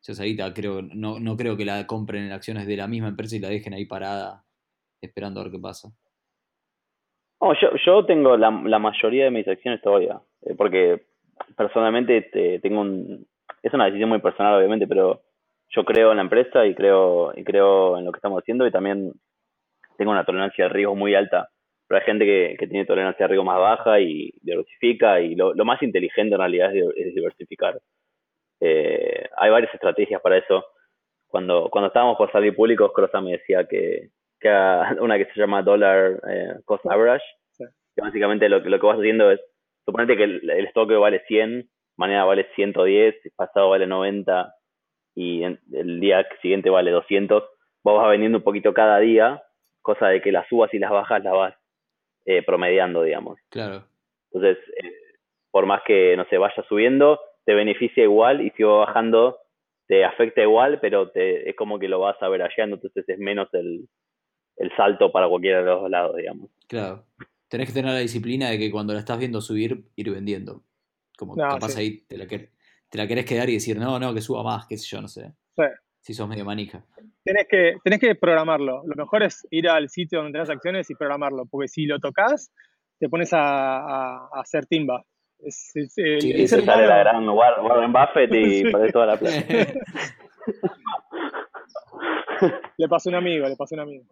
guita creo, no, no creo que la compren en acciones de la misma empresa y la dejen ahí parada esperando a ver qué pasa. Yo, yo tengo la, la mayoría de mis acciones todavía, eh, porque personalmente te- tengo un... Es una decisión muy personal, obviamente, pero yo creo en la empresa y creo, y creo en lo que estamos haciendo y también tengo una tolerancia de riesgo muy alta. Pero hay gente que, que tiene tolerancia de riesgo más baja y diversifica y lo, lo más inteligente en realidad es, di- es diversificar. Eh, hay varias estrategias para eso. Cuando, cuando estábamos por salir públicos, Crossa me decía que, que (laughs) una que se llama Dollar eh, Cost Average, Sí. que básicamente lo, que- lo que vas haciendo es, suponete que el, el stock vale 100, mañana vale 110, pasado vale 90 y en- el día siguiente vale 200, vos vas vendiendo un poquito cada día, cosa de que las subas y las bajas las vas eh, promediando, digamos. Claro. Entonces, eh, por más que, no sé, vaya subiendo, te beneficia igual y si va bajando, te afecta igual, pero te, es como que lo vas a ver allá, entonces es menos el, el salto para cualquiera de los dos lados, digamos. Claro. Tenés que tener la disciplina de que cuando la estás viendo subir, ir vendiendo. Como No, capaz sí. ahí te la, quer- te la querés quedar y decir, no, no, que suba más, qué sé yo, no sé. Sí. Si sos medio manija. Tenés que, tenés que programarlo. Lo mejor es ir al sitio donde tenés acciones y programarlo, porque si lo tocas, te pones a, a- a hacer timba. Es, es- Sí, ser te sale la gran War- Warren Buffett y (laughs) Sí. perdés toda la plata. (laughs) Le pasó a un amigo, le pasó a un amigo.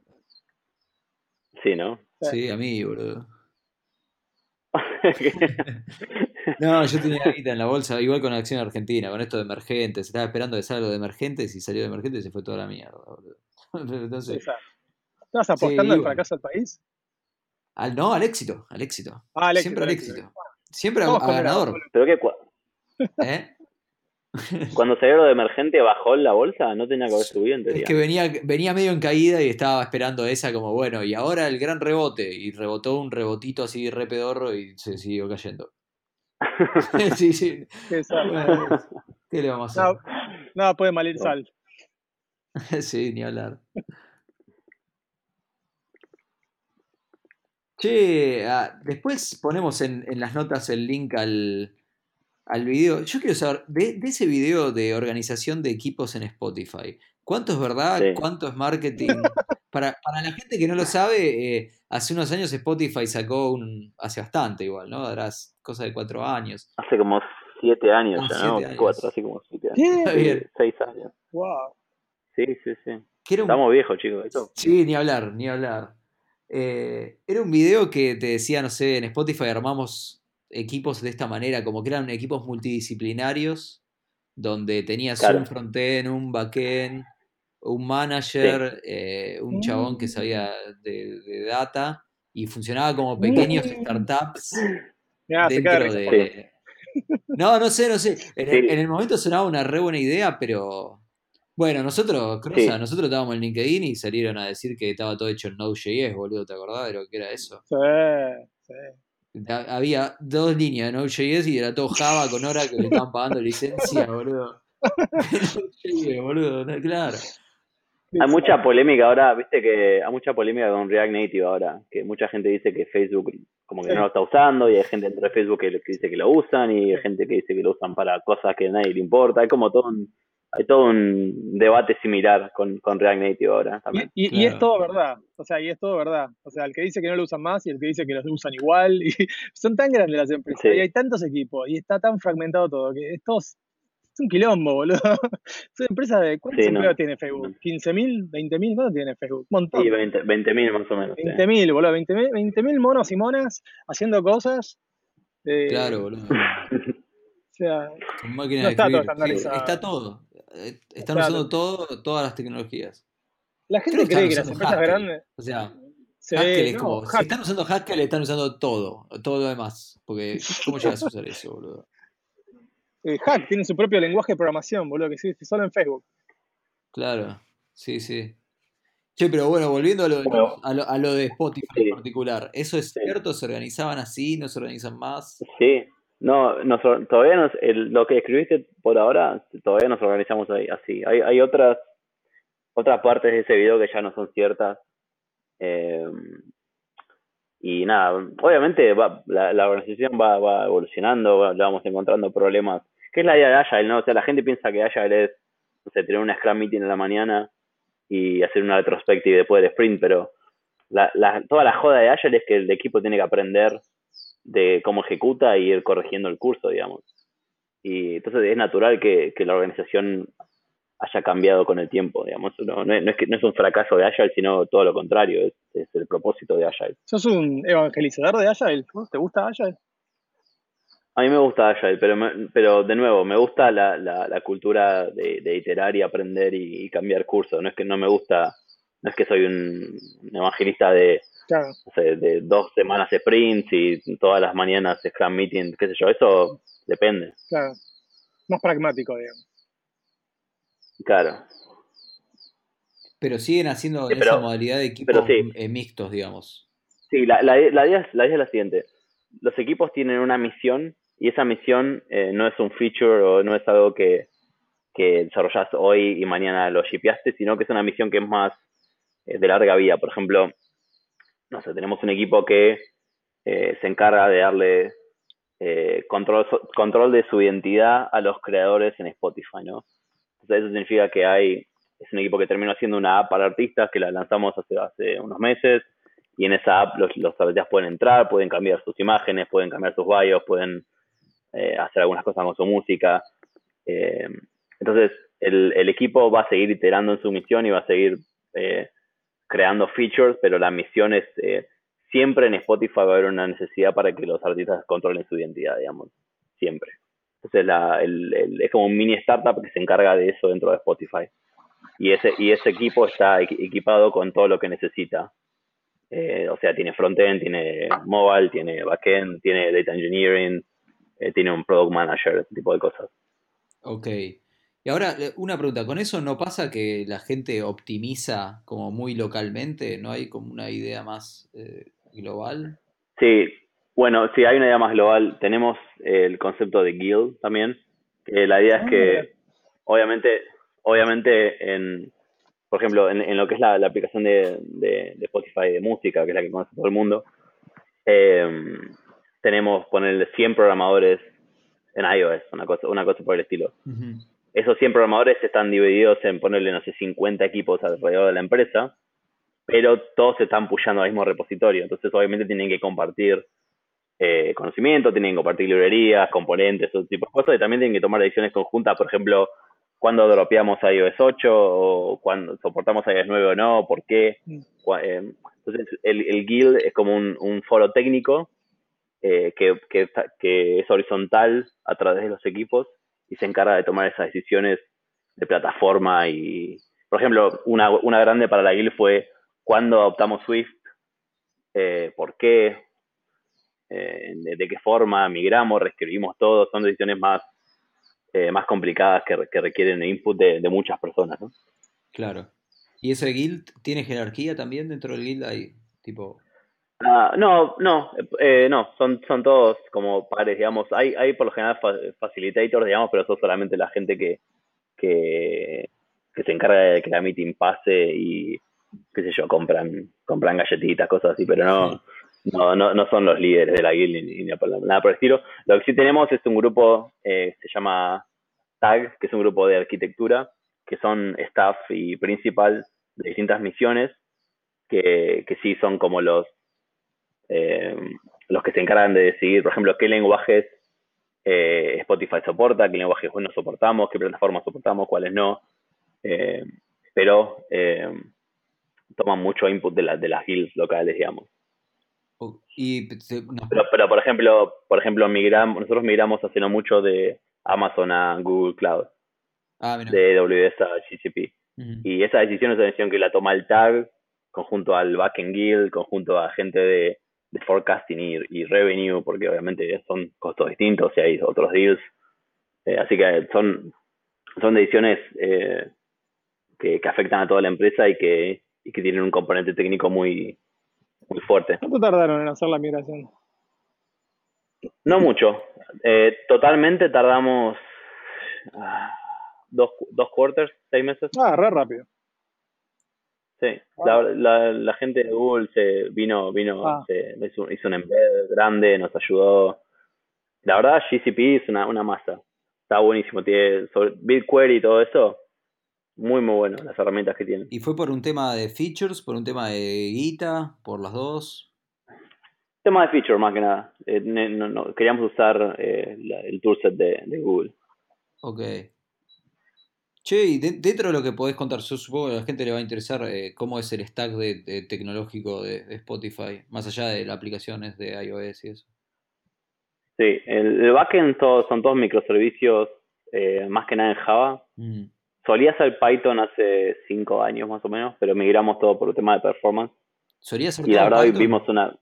Sí, ¿no? sí, a mí, boludo. (laughs) No, yo tenía guita en la bolsa, igual con la acción argentina, con esto de emergentes. Estaba esperando que salga lo de emergentes y salió de emergentes y se fue toda la mierda, boludo. (laughs) Entonces, Esa. ¿Estabas apostando Sí, al fracaso del país? al, no, al éxito, al éxito. Ah, al Siempre al éxito, éxito. Siempre a, a ganador. Pero cu- ¿eh? (laughs) cuando salió lo de emergente bajó la bolsa, no tenía que haber subido en Es que venía, venía medio en caída y estaba esperando esa como, bueno, y ahora el gran rebote. Y rebotó un rebotito así re pedorro y se siguió cayendo. (laughs) sí, sí. Bueno, (laughs) ¿Qué le vamos a hacer? nada puede malir sal. Sí, ni hablar. Che, ah, después ponemos en, en las notas el link al, al video. Yo quiero saber, de, de ese video de organización de equipos en Spotify, ¿cuánto es verdad? Sí. ¿Cuánto es marketing? (laughs) Para, para la gente que no lo sabe, eh, hace unos años Spotify sacó un, hace bastante igual, ¿no? Harás cosa de cuatro años. Hace como siete años Ah, ya, ¿no? siete años. Cuatro, así como siete años. Está Sí, bien. Seis años. Wow. Sí, sí, sí. Un- Estamos viejos, chicos. Esto. Sí, ni hablar, ni hablar. Eh, era un video que te decía, no sé, en Spotify armamos equipos de esta manera, como que eran equipos multidisciplinarios, donde tenías Claro. un frontend, un backend, un manager, eh, un chabón que sabía de, de data, y funcionaba como pequeños Mm. startups Mirá, se queda dentro de. (laughs) No, no sé, no sé. En, el, Sí. en el momento sonaba una re buena idea, pero bueno, nosotros, Crosa, Sí. nosotros estábamos en LinkedIn y salieron a decir que estaba todo hecho en Node.js, boludo, ¿te acordás de lo que era eso? Sí, sí. Ha- Había dos líneas de Node.js y era todo Java con hora que le estaban pagando licencia, (laughs) boludo. Node.js, boludo, no, claro. Hay mucha polémica ahora, viste que hay mucha polémica con React Native ahora, que mucha gente dice que Facebook como que Sí. no lo está usando y hay gente dentro de Facebook que, que dice que lo usan y hay gente que dice que lo usan para cosas que a nadie le importa. Hay como todo un, hay todo un debate similar con, con React Native ahora Y, también. y- y Claro. es todo verdad, o sea, y es todo verdad. O sea, el que dice que no lo usan más y el que dice que lo usan igual, (laughs) y son tan grandes las empresas, Sí. y hay tantos equipos, y está tan fragmentado todo, que es todo, es un quilombo, boludo. (laughs) Son empresas de, ¿cuántos Sí, no. empleados tiene Facebook? ¿15.000? ¿20.000? ¿Cuánto tiene Facebook? Un montón. Sí, 20 20.000 más o menos. sí. 20.000, boludo, 20.000 20.000 monos y monas haciendo cosas. eh, Claro, boludo. (laughs) O sea, Con máquina No de está todo estandarizado. Está todo. Eh, Están Claro. usando todo, todas las tecnologías. la gente cree que las usando empresas Haskell. grandes. O sea, Sí, Haskell es no, como. Si están usando Haskell, están usando todo. Todo lo demás. Porque, ¿cómo llegas a usar eso, boludo? (laughs) eh, Hack tiene su propio lenguaje de programación, boludo, que existe solo en Facebook. Claro, sí, sí. Che, pero bueno, volviendo a lo, Bueno. a lo, a lo de Spotify Sí. en particular, ¿eso es Sí. cierto? ¿Se organizaban así? ¿No se organizan más? Sí, no, nos- todavía nos, lo que escribiste por ahora, todavía nos organizamos ahí, así. Hay, hay otras, otras partes de ese video que ya no son ciertas. Eh, y nada, obviamente va, la, organización va, va evolucionando, va- vamos encontrando problemas. ¿Qué es la idea de Agile, no? O sea, la gente piensa que Agile es no sé, tener una Scrum Meeting en la mañana y hacer una retrospectiva después del sprint, pero la, la, toda la joda de Agile es que el equipo tiene que aprender de cómo ejecuta y ir corrigiendo el curso, digamos. Y entonces es natural que, que la organización haya cambiado con el tiempo, digamos. No, no, es, que, no es un fracaso de Agile, sino todo lo contrario, es, el propósito de Agile. ¿Sos un evangelizador de Agile? ¿Te gusta Agile? A mí me gusta Agile, pero, pero de nuevo, me gusta la, la, cultura de, de, iterar y aprender y, cambiar curso. No es que no me gusta, no es que soy un, evangelista de, de dos semanas sprints y todas las mañanas Scrum Meeting, qué sé yo, eso depende. Claro, más pragmático, digamos. Claro. Pero siguen haciendo esa modalidad de equipos eh, mixtos, digamos. Sí, la, la, la, idea es, la idea es la siguiente. Los equipos tienen una misión y esa misión eh, no es un feature o no es algo que, que desarrollas hoy y mañana lo shipeaste, sino que es una misión que es más eh, de larga vida. Por ejemplo, no sé, tenemos un equipo que se encarga de darle control, control de su identidad a los creadores en Spotify, ¿no? eso significa que hay, es un equipo que terminó haciendo una app para artistas que la lanzamos hace, hace unos meses y en esa app los, los artistas pueden entrar, pueden cambiar sus imágenes, pueden cambiar sus bios, pueden eh, hacer algunas cosas con su música. Eh, entonces, el, el, equipo va a seguir iterando en su misión y va a seguir eh, creando features, pero la misión es siempre en Spotify va a haber una necesidad para que los artistas controlen su identidad, digamos, siempre. Entonces la, el, es como un mini startup que se encarga de eso dentro de Spotify. Y ese, y ese equipo está equipado con todo lo que necesita. Eh, o sea, tiene frontend, tiene mobile, tiene backend, tiene data engineering, eh, tiene un product manager, ese tipo de cosas. Ok. Y ahora, eh, una pregunta, ¿con eso no pasa que la gente optimiza como muy localmente? ¿No hay como una idea más global? Sí, bueno, sí, hay una idea más global. Tenemos el concepto de guild también. Que la idea es que, ah, obviamente, obviamente, en, por ejemplo, en, lo que es la, aplicación de, de, Spotify de música, que es la que conoce todo el mundo, eh, tenemos ponerle 100 programadores en iOS, una cosa, una cosa por el estilo. Esos 100 programadores están divididos en ponerle, no sé, 50 equipos alrededor de la empresa, pero todos se están pushando al mismo repositorio. Entonces, obviamente, tienen que compartir eh, conocimiento, tienen que compartir librerías, componentes, ese tipo de cosas, y también tienen que tomar decisiones conjuntas, por ejemplo, cuándo dropeamos iOS 8 o cuándo soportamos iOS 9 o no, por qué. Mm. Eh, entonces, el, guild es como un, foro técnico eh, que, que, es horizontal a través de los equipos y se encarga de tomar esas decisiones de plataforma y, por ejemplo, una, una grande para la guild fue cuándo adoptamos Swift, por qué, eh, de, qué forma migramos, reescribimos todo, son decisiones más, eh, más complicadas que, que, requieren input de, muchas personas. Claro. ¿Y ese guild tiene jerarquía también dentro del guild? Hay tipo... Ah, no, no, eh, no, son, son todos como pares, digamos. Hay, hay por lo general facilitators, digamos, pero son solamente la gente que, que, que se encarga de que la meeting pase y, qué sé yo, compran, compran galletitas, cosas así, pero no, no, no, no son los líderes de la guild ni, nada por el estilo. Lo que sí tenemos es un grupo, eh, se llama TAG, que es un grupo de arquitectura, que son staff y principal de distintas misiones, que, que sí son como los, eh, los que se encargan de decidir, por ejemplo, qué lenguajes eh, Spotify soporta, qué lenguajes no soportamos, qué plataformas soportamos, cuáles no. pero toman mucho input de, la, de las guilds locales, digamos. Y, pero, pero, por ejemplo, por ejemplo migramos, nosotros migramos hace no mucho de Amazon a Google Cloud, ah, de AWS a GCP. Y esa decisión es una decisión que la toma el tag, conjunto al backend guild, conjunto a gente de, de forecasting y, revenue, porque obviamente son costos distintos y hay otros deals. Eh, así que son, son decisiones eh, que, que, afectan a toda la empresa y que, y que tienen un componente técnico muy, muy fuerte. ¿Cuánto tardaron en hacer la migración? No mucho. Eh, totalmente tardamos ah, dos, dos quarters, seis meses. Ah, re rápido. Sí, la, la, gente de Google se vino, vino, ah. se, hizo, hizo, un embed grande, nos ayudó. La verdad, GCP es una, una masa. Está buenísimo. Tiene sobre BigQuery y todo eso. muy, muy bueno las herramientas que tienen. ¿Y fue por un tema de features, por un tema de guita, por las dos? Tema de feature más que nada. Eh, no, no, queríamos usar eh, el toolset de, de Google. Ok. Che, y dentro de lo que podés contar, yo supongo que a la gente le va a interesar eh, cómo es el stack de, tecnológico de, Spotify, más allá de las aplicaciones de iOS y eso. Sí, el, backend son todos microservicios, eh, más que nada en Java. Mm. Solía ser Python hace cinco años más o menos, pero migramos todo por el tema de performance. ¿Solía ser Y la verdad hoy vimos una...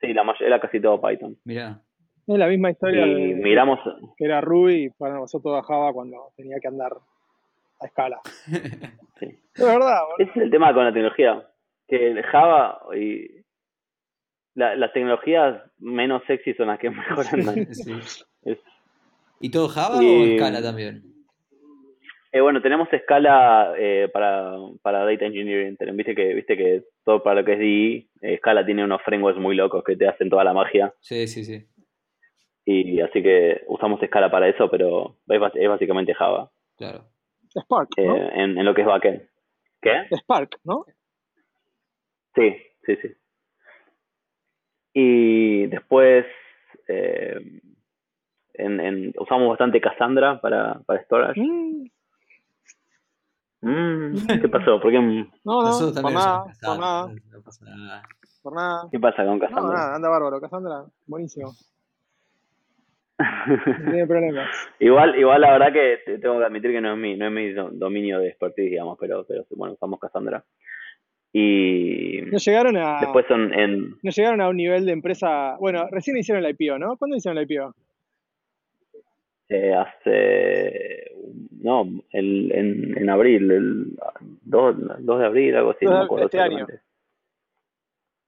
Sí, la mayoría era casi todo Python. Mira. Es la misma historia y miramos... que era Ruby y bueno, pasó todo a Java cuando tenía que andar a escala. (laughs) sí. Es verdad. Ese es el tema con la tecnología. Que Java y las tecnologías menos sexy son las que (laughs) mejor andan. ¿Y todo Java o escala también? Eh, bueno, tenemos escala eh, para, para Data Engineering. Viste que, viste que todo para lo que es DI, eh, Scala tiene unos frameworks muy locos que te hacen toda la magia. Sí, sí, sí. Y así que usamos escala para eso, pero es, es básicamente Java. Claro. Spark, ¿no? en, en, lo que es backend. ¿Qué? Spark, ¿no? Sí, sí, sí. Y después en, en, usamos bastante Cassandra para, para storage. Mm. Mm, ¿Qué pasó? ¿Por qué? No, no, por nada, por nada. No pasa nada. Por nada. ¿Qué pasa con Cassandra? No, nada, anda bárbaro. Cassandra, buenísimo. No tiene problemas. (laughs) Igual, igual la verdad que tengo que admitir que no es mi, no es mi dominio de expertise, digamos, pero, pero bueno, usamos Cassandra. Y no llegaron a después son en no llegaron a un nivel de empresa, bueno, recién hicieron la IPO, ¿no? ¿Cuándo hicieron la IPO? Eh, hace no, el, en, en abril, el 2, 2 de abril, algo así, no me acuerdo este año.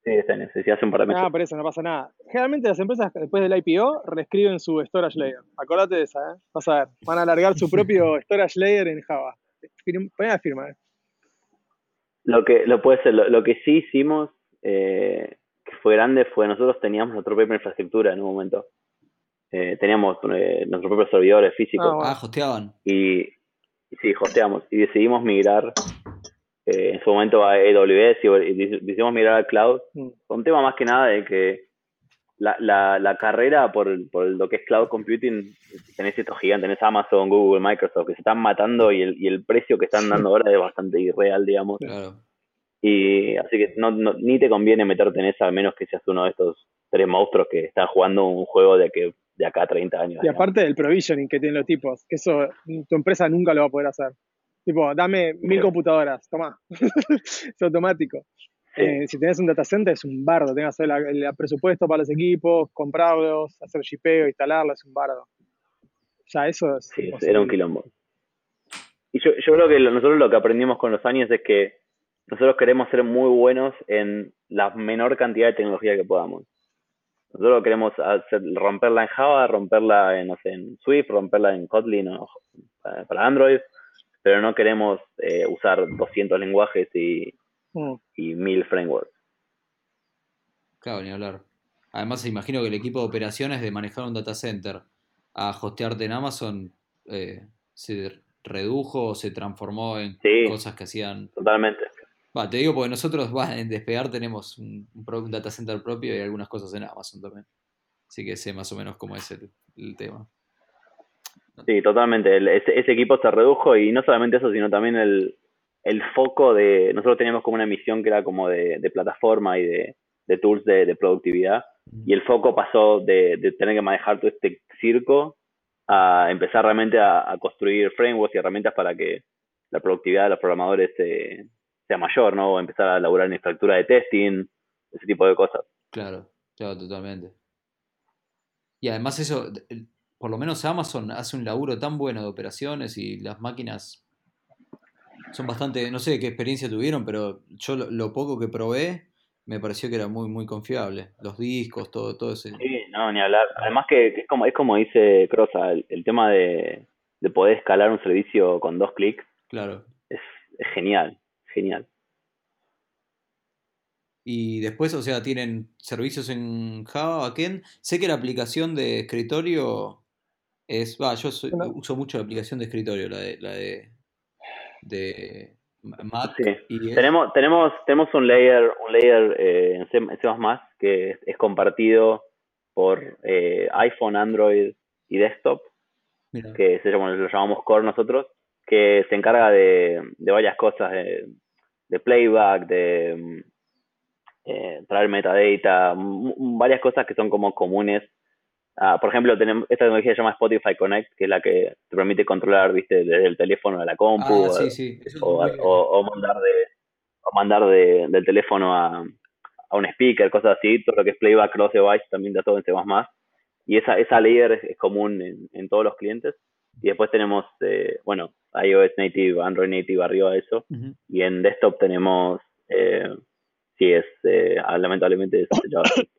Sí, este año, sí, hace un par de meses. Ah, por eso, no pasa nada. Generalmente las empresas después del IPO reescriben su storage layer. Acordate de esa, ¿eh? Vas a ver, van a alargar su propio (laughs) storage layer en Java. Poné la firma, ¿eh? Lo que, lo puede ser, lo, que sí hicimos, eh, que fue grande, fue nosotros teníamos nuestra propia infraestructura en un momento. Eh, teníamos eh, nuestros propios servidores físicos. Ah, ah hosteaban. Y, sí, hosteamos. Y decidimos migrar eh, en su momento a AWS y, decidimos migrar al cloud. Mm. un tema más que nada de que la, la, la carrera por, por, lo que es cloud computing, tenés estos gigantes, tenés Amazon, Google, Microsoft, que se están matando y el, y el precio que están dando ahora es bastante irreal, digamos. Y así que no, ni te conviene meterte en esa, al menos que seas uno de estos tres monstruos que están jugando un juego de que de acá a 30 años. Y aparte del provisioning que tienen los tipos, que eso tu empresa nunca lo va a poder hacer. Tipo, dame mil computadoras, toma. (laughs) es automático. Eh, si tenés un data center es un bardo, tenés que hacer el presupuesto para los equipos, comprarlos, hacer shipeo, instalarlos, es un bardo. Ya eso es... Sí, era un quilombo. Y yo, yo creo que nosotros lo que aprendimos con los años es que nosotros queremos ser muy buenos en la menor cantidad de tecnología que podamos. Nosotros queremos hacer, romperla en Java, romperla en, no sé, en Swift, romperla en Kotlin o, para Android, pero no queremos eh, usar 200 lenguajes y, mm. y 1000 frameworks. Claro, ni hablar. Además, imagino que el equipo de operaciones de manejar un data center a hostearte en Amazon eh, se redujo o se transformó en cosas que hacían. Totalmente. Va, te digo porque nosotros en Despegar tenemos un, un, data center propio y algunas cosas en Amazon también. Así que sé más o menos cómo es el, tema. Sí, totalmente. ese, equipo se redujo y no solamente eso, sino también el, foco de... Nosotros teníamos como una misión que era como de, plataforma y de, tools de, productividad y el foco pasó de, tener que manejar todo este circo a empezar realmente a, construir frameworks y herramientas para que la productividad de los programadores se, sea mayor, ¿no? O empezar a laburar en infraestructura de testing, ese tipo de cosas. Claro, claro, totalmente. Y además eso, por lo menos Amazon hace un laburo tan bueno de operaciones y las máquinas son bastante, no sé qué experiencia tuvieron, pero yo lo, poco que probé me pareció que era muy muy confiable. Los discos, todo, todo ese. Sí, no, ni hablar. Además que, es como es como dice Crosa, el, tema de, poder escalar un servicio con dos clics. Claro. es genial genial. Y después, o sea, tienen servicios en Java, backend. Sé que la aplicación de escritorio es. Va, yo uso mucho la aplicación de escritorio, la de. La de de Mac. Y tenemos, tenemos, tenemos un layer, un layer eh, en, C, que es, compartido por eh, iPhone, Android y desktop, que se llama, lo llamamos Core nosotros, que se encarga de, de varias cosas, de, de playback, de eh, traer metadata, varias cosas que son como comunes. Ah, por ejemplo, tenemos esta tecnología se llama Spotify Connect, que es la que te permite controlar, viste, desde el teléfono a la compu, ah, o, o, mandar de o mandar de, del teléfono a, a, un speaker, cosas así, todo lo que es playback cross device también da todo en C++. Y esa, esa layer es, común en, en, todos los clientes. Y después tenemos, eh, bueno, iOS native, Android native arriba de eso. Y en desktop tenemos eh, sí es, eh, lamentablemente, es (coughs)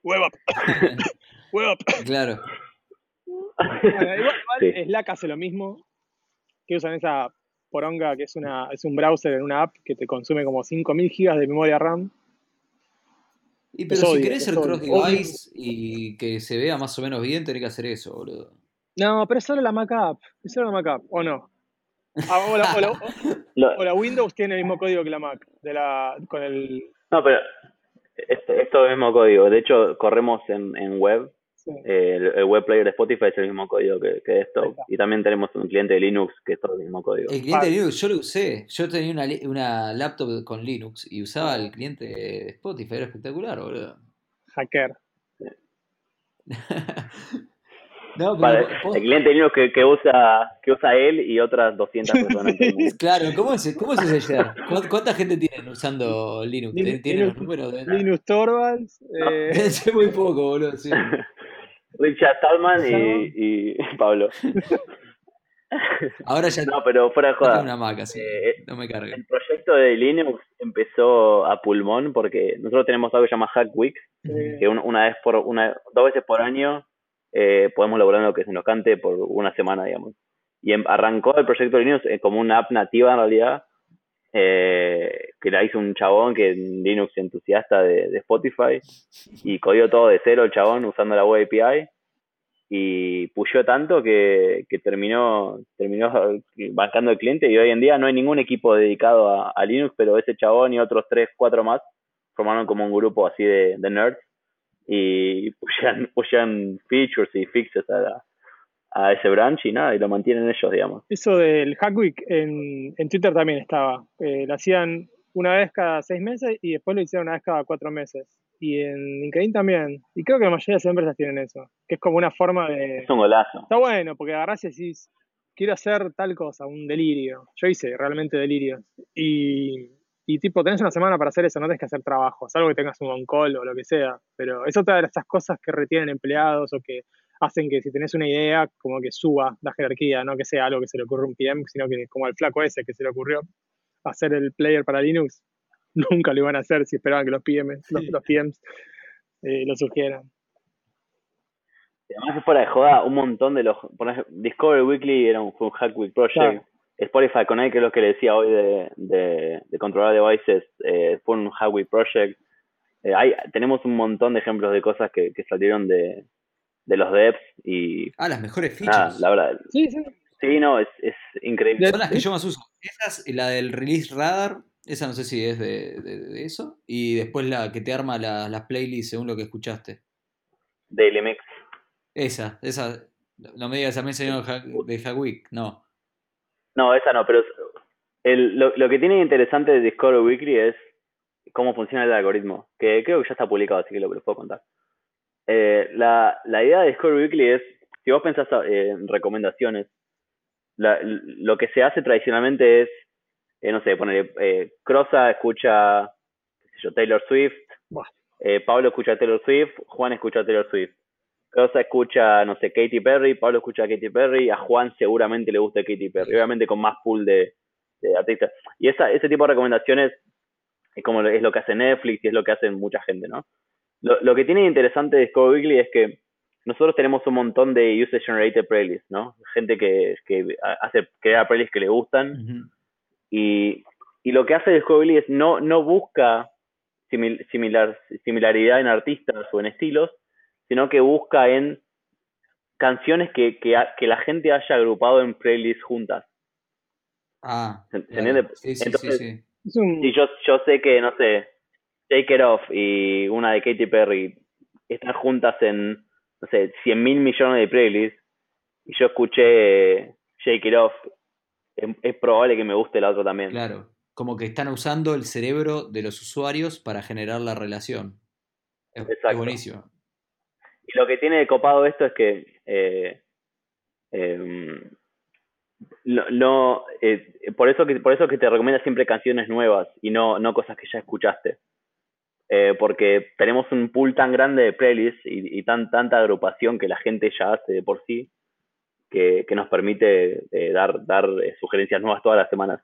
(laughs) (laughs) Claro. igual, Slack hace lo mismo, que usan esa poronga que es, una, es un browser en una app que te consume como 5000 gigas de memoria RAM. Y pero si querés ser cross device y que se vea más o menos bien, tenés que hacer eso, boludo. No, pero es solo la Mac app. Es solo la Mac app, ¿o no? Ah, o, la, (laughs) Windows tiene el mismo código que la Mac, de la, con el no, pero esto, es el mismo código. De hecho, corremos en, en web. Eh, el, web player de Spotify es el mismo código que, esto. Y también tenemos un cliente de Linux que es todo el mismo código. El cliente de Linux yo lo usé. Yo tenía una, una laptop con Linux y usaba el cliente de Spotify. Era espectacular, boludo. Hacker. (laughs) No, el cliente Linux que, que, usa, que usa él y otras 200 (laughs) personas. claro, ¿cómo es, cómo es ese ¿Cuánta gente tienen usando Linux? ¿Tienen los números? Linux Torvalds. (laughs) Eh... muy poco, boludo. Sí. Richard Stallman y, y, (laughs) Pablo. Ahora ya no, pero fuera de joda. Una Mac, así, eh, no me cargue. El proyecto de Linux empezó a pulmón porque nosotros tenemos algo que se llama Hack Week, que una vez por una dos veces por año eh, podemos lograr lo que se nos cante por una semana, digamos. Y em, arrancó el proyecto Linux eh, como una app nativa en realidad, eh, que la hizo un chabón que Linux entusiasta de, Spotify y codió todo de cero el chabón usando la web API y pusió tanto que, terminó terminó bancando el cliente y hoy en día no hay ningún equipo dedicado a, Linux, pero ese chabón y otros tres, cuatro más formaron como un grupo así de nerds y pushan, features y fixes a, a, ese branch y nada, y lo mantienen ellos, digamos. Eso del Hack Week en, en Twitter también estaba. Eh, lo hacían una vez cada seis meses y después lo hicieron una vez cada cuatro meses. Y en LinkedIn también. Y creo que la mayoría de las empresas tienen eso. Que es como una forma de. Es un golazo. Está bueno, porque agarrás y decís, quiero hacer tal cosa, un delirio. Yo hice realmente delirio. Y y tipo, tenés una semana para hacer eso, no tenés que hacer trabajo, salvo que tengas un on-call o lo que sea, pero es otra de esas cosas que retienen empleados o que hacen que si tenés una idea, como que suba la jerarquía, no que sea algo que se le ocurre a un PM, sino que como al flaco ese que se le ocurrió hacer el player para Linux, (laughs) nunca lo iban a hacer si esperaban que los, PM, los, PMs eh, lo sugieran. Además, fuera de joda, un montón de los. Discovery Weekly era un, fue un Hack Week Project. Spotify Connect, que es lo que le decía hoy de, de, controlar devices, eh, fue un Huawei Project. Eh, hay, tenemos un montón de ejemplos de cosas que, que salieron de, de los devs y... Ah, las mejores features. la verdad. Sí, sí. Sí, no, es, es increíble. Son las que yo más uso. Esa la del Release Radar, esa no sé si es de, de, eso. Y después la que te arma las playlists según lo que escuchaste. Daily Mix. Esa, esa. No me digas, también señor de Hackweek, no. No, esa no, pero el, lo, lo que tiene interesante de Discovery Weekly es cómo funciona el algoritmo, que creo que ya está publicado, así que lo, puedo contar. Eh, la, la idea de Discovery Weekly es, si vos pensás eh, en recomendaciones, la, lo que se hace tradicionalmente es, eh, no sé, poner, eh, Crosa escucha, qué sé yo, Taylor Swift, eh, Pablo escucha Taylor Swift, Juan escucha Taylor Swift. Rosa escucha, no sé, Katy Perry, Pablo escucha a Katy Perry, a Juan seguramente le gusta Katy Perry, obviamente con más pool de, artistas. Y esa, ese tipo de recomendaciones es como es lo que hace Netflix y es lo que hace mucha gente, ¿no? Lo, lo que tiene interesante de Discover Weekly es que nosotros tenemos un montón de user generated playlists, ¿no? Gente que, que hace crea playlists que le gustan y, y, lo que hace Discover Weekly es no, no busca similar, similaridad en artistas o en estilos, sino que busca en canciones que, que, que la gente haya agrupado en playlists juntas. Ah, ¿Se, se claro. entiende? Sí, sí, Entonces, sí, sí. Si yo, yo sé que, no sé, Shake It Off y una de Katy Perry están juntas en, no sé, 100 mil millones de playlists, y yo escuché Shake It Off, es, es probable que me guste la otra también. Claro. Como que están usando el cerebro de los usuarios para generar la relación. Es, es buenísimo. Y lo que tiene de copado esto es que eh, em, no, no, eh, por eso que por eso que te recomienda siempre canciones nuevas y no, no cosas que ya escuchaste. Eh, porque tenemos un pool tan grande de playlists y, y tan tanta agrupación que la gente ya hace de por sí que, que nos permite eh, dar, dar eh, sugerencias nuevas todas las semanas.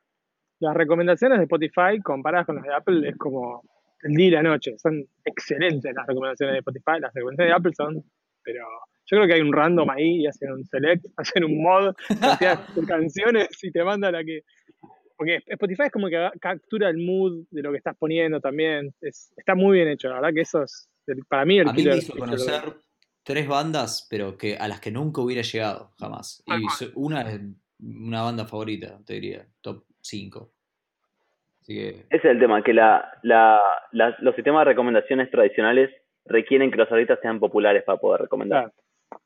las recomendaciones de Spotify comparadas con las de Apple es como el día y la noche. Son excelentes las recomendaciones de Spotify. Las recomendaciones de Apple son, pero yo creo que hay un random ahí y hacen un select, (laughs) hacen un mod, (laughs) de canciones y te manda la que. Porque Spotify es como que captura el mood de lo que estás poniendo también. Es, está muy bien hecho, la verdad que eso es el- para mí el A mí killer me hizo conocer tres bandas, pero que a las que nunca hubiera llegado, jamás. Y una es una banda favorita, te diría, top 5. Así que, Ese es el tema, que la, la, la- los sistemas de recomendaciones tradicionales requieren que los artistas sean populares para poder recomendar. Claro.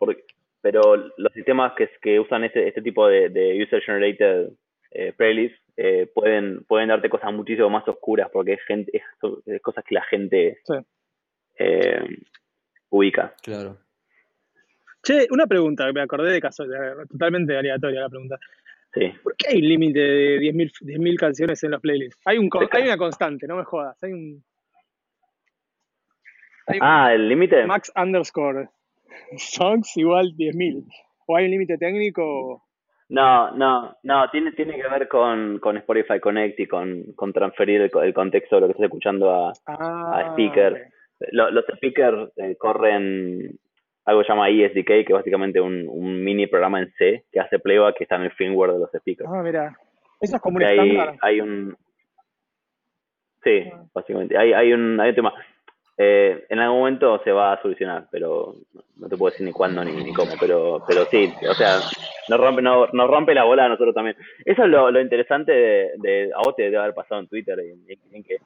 Porque- pero los sistemas que, que usan este, este tipo de, de user-generated eh, playlists eh, pueden, pueden darte cosas muchísimo más oscuras porque es, gente, es, es cosas que la gente Sí. eh, ubica. claro. Che, una pregunta que me acordé de caso, de- totalmente aleatoria la pregunta. Sí. ¿Por qué hay un límite de 10.000 10.000 canciones en los playlists? Hay, un, hay una constante, no me jodas. Hay un. Hay un Ah, el límite. max underscore songs igual 10.000. O hay un límite técnico. No, no, no, tiene, tiene que ver con, con Spotify Connect y con, con transferir el, el contexto de lo que estás escuchando a, Ah, a speaker. ok. Lo- los speakers eh, corren algo que se llama ESDK, que es básicamente un, un mini programa en C que hace playback que está en el firmware de los speakers. Ah, mira. Eso es como un hay, estándar. hay un... Sí, Ah. básicamente. Hay, hay, un, hay un tema. Eh, en algún momento se va a solucionar, pero no te puedo decir ni cuándo ni, ni cómo, pero, pero sí, o sea, nos rompe, no, nos rompe la bola a nosotros también. Eso es lo, lo interesante de, de, a vos te debe haber pasado en Twitter, en, que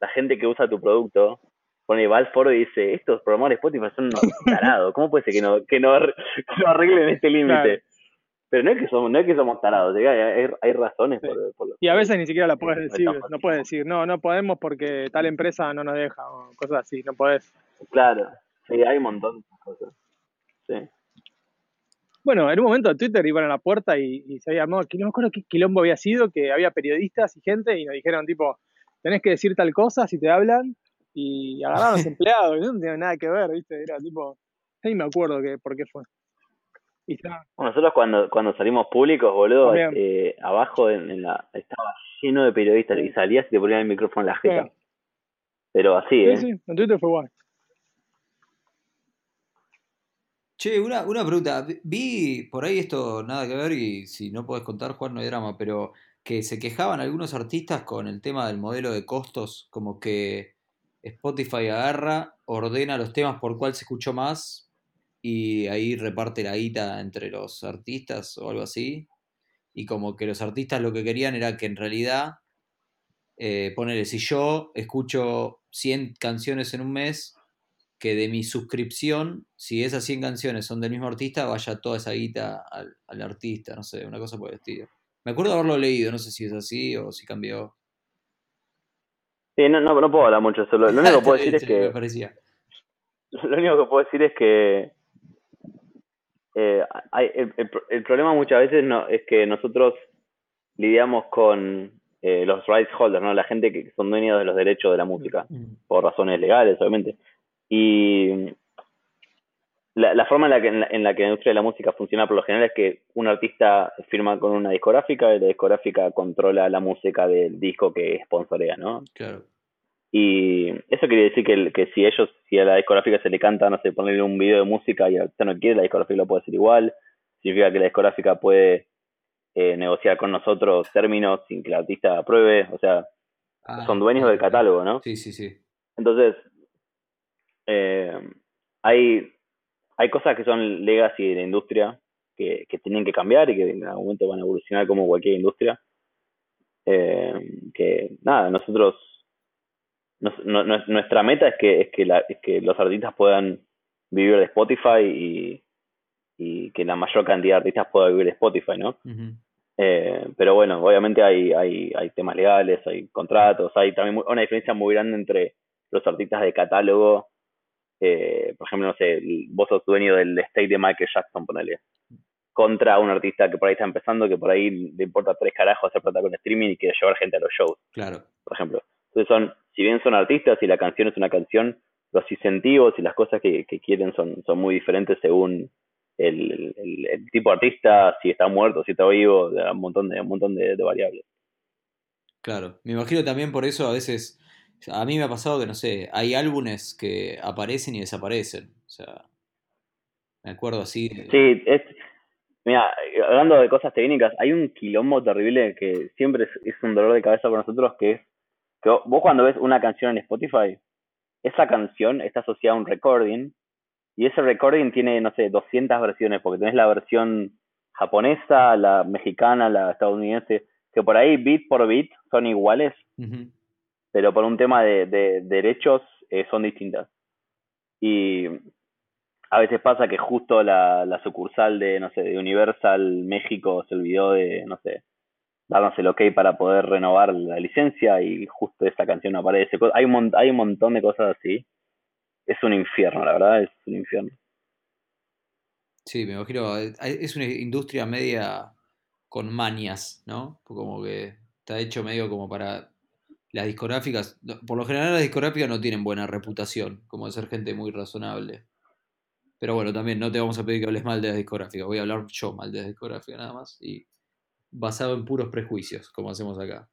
la gente que usa tu producto pone, va al foro y dice, estos programadores Spotify son unos tarados, ¿cómo puede ser que no, que no, (laughs) que no arreglen este límite? Pero no es que somos, no es que somos tarados, hay, hay, hay razones por, por lo- Y a veces ni siquiera la puedes decir. No puedes decir, no, no podemos porque tal empresa no nos deja o cosas así. No podés. Claro, sí, hay un montón de cosas. Sí. Bueno, en un momento Twitter iban a la puerta y, y se había armado, no me acuerdo qué quilombo había sido, que había periodistas y gente y nos dijeron tipo, tenés que decir tal cosa si te hablan y agarraron a los (laughs) empleados, y no tenía nada que ver, ¿viste? Era tipo, ni me acuerdo que, por qué fue. Bueno, nosotros cuando, cuando salimos públicos, boludo, eh, abajo en, en la, estaba lleno de periodistas y salías y te ponían el micrófono en la jeta. Sí. Pero así, sí, ¿eh? sí, en Twitter fue guay. Che, una, una pregunta. Vi- Vi por ahí esto, nada que ver, y si no podés contar, Juan, no hay drama, pero que se quejaban algunos artistas con el tema del modelo de costos, como que Spotify agarra, ordena los temas por cuál se escuchó más, y ahí reparte la guita entre los artistas o algo así. Y como que los artistas lo que querían era que en realidad, eh, ponele, si yo escucho 100 canciones en un mes, que de mi suscripción, si esas 100 canciones son del mismo artista, vaya toda esa guita al, al artista, no sé, una cosa por el estilo. Me acuerdo de haberlo leído, no sé si es así o si cambió. Sí, no, no, no puedo hablar mucho eso. Lo, único que puedo (laughs) decir es Sí, que Me parecía. (laughs) lo único que puedo decir es que eh, hay, el, el el problema muchas veces no es que nosotros lidiamos con eh, los rights holders, ¿no? La gente que son dueños de los derechos de la música, Mm. por razones legales, obviamente. Y la, la forma en la, que, en, la, en la que la industria de la música funciona por lo general es que un artista firma con una discográfica y la discográfica controla la música del disco que sponsorea, ¿no? Claro. Y eso quiere decir que, que si ellos, si a la discográfica se le canta, no sé, ponerle un video de música y el artista no quiere, la discográfica lo puede hacer igual. Significa que la discográfica puede eh, negociar con nosotros términos sin que el artista apruebe. O sea, Ah, son dueños del catálogo, ¿no? Sí, sí, sí. Entonces, eh, hay, hay cosas que son legacy de la industria, que, tienen que cambiar y que en algún momento van a evolucionar como cualquier industria. Eh, que nada, nosotros, nuestra meta es que, es que, la, es que los artistas puedan vivir de Spotify y, y que la mayor cantidad de artistas pueda vivir de Spotify, ¿no? Eh, pero bueno, obviamente hay, hay, hay temas legales, hay contratos, hay también una diferencia muy grande entre los artistas de catálogo. Eh, por ejemplo, no sé, vos sos dueño del estate de Michael Jackson, ponele. Contra un artista que por ahí está empezando, que por ahí le importa tres carajos hacer plata con streaming y quiere llevar gente a los shows. Claro. Por ejemplo. Entonces son, si bien son artistas y la canción es una canción, los incentivos y las cosas que, que quieren son, son muy diferentes según el, el, tipo de artista, si está muerto, si está vivo, un montón de, un montón de, variables. Claro, me imagino también por eso a veces, a mí me ha pasado que, no sé, hay álbumes que aparecen y desaparecen, o sea, me acuerdo así. Sí, es, mira, hablando de cosas técnicas, hay un quilombo terrible que siempre es, es un dolor de cabeza para nosotros, que es que vos cuando ves una canción en Spotify, esa canción está asociada a un recording y ese recording tiene, no sé, 200 versiones, porque tenés la versión japonesa, la mexicana, la estadounidense, que por ahí bit por bit son iguales, pero por un tema de, derechos eh, son distintas. Y a veces pasa que justo la, la, sucursal de, no sé, de Universal México se olvidó de, no sé, darnos el ok para poder renovar la licencia y justo esa canción aparece. Hay un, hay un montón de cosas así es un infierno, la verdad, es un infierno. Sí, me imagino, eh, es una industria media con manias, ¿no? Como que está hecho medio como para las discográficas, por lo general las discográficas no tienen buena reputación, como de ser gente muy razonable. Pero bueno, también no te vamos a pedir que hables mal de las discográficas, voy a hablar yo mal de las discográficas nada más, y basado en puros prejuicios, como hacemos acá.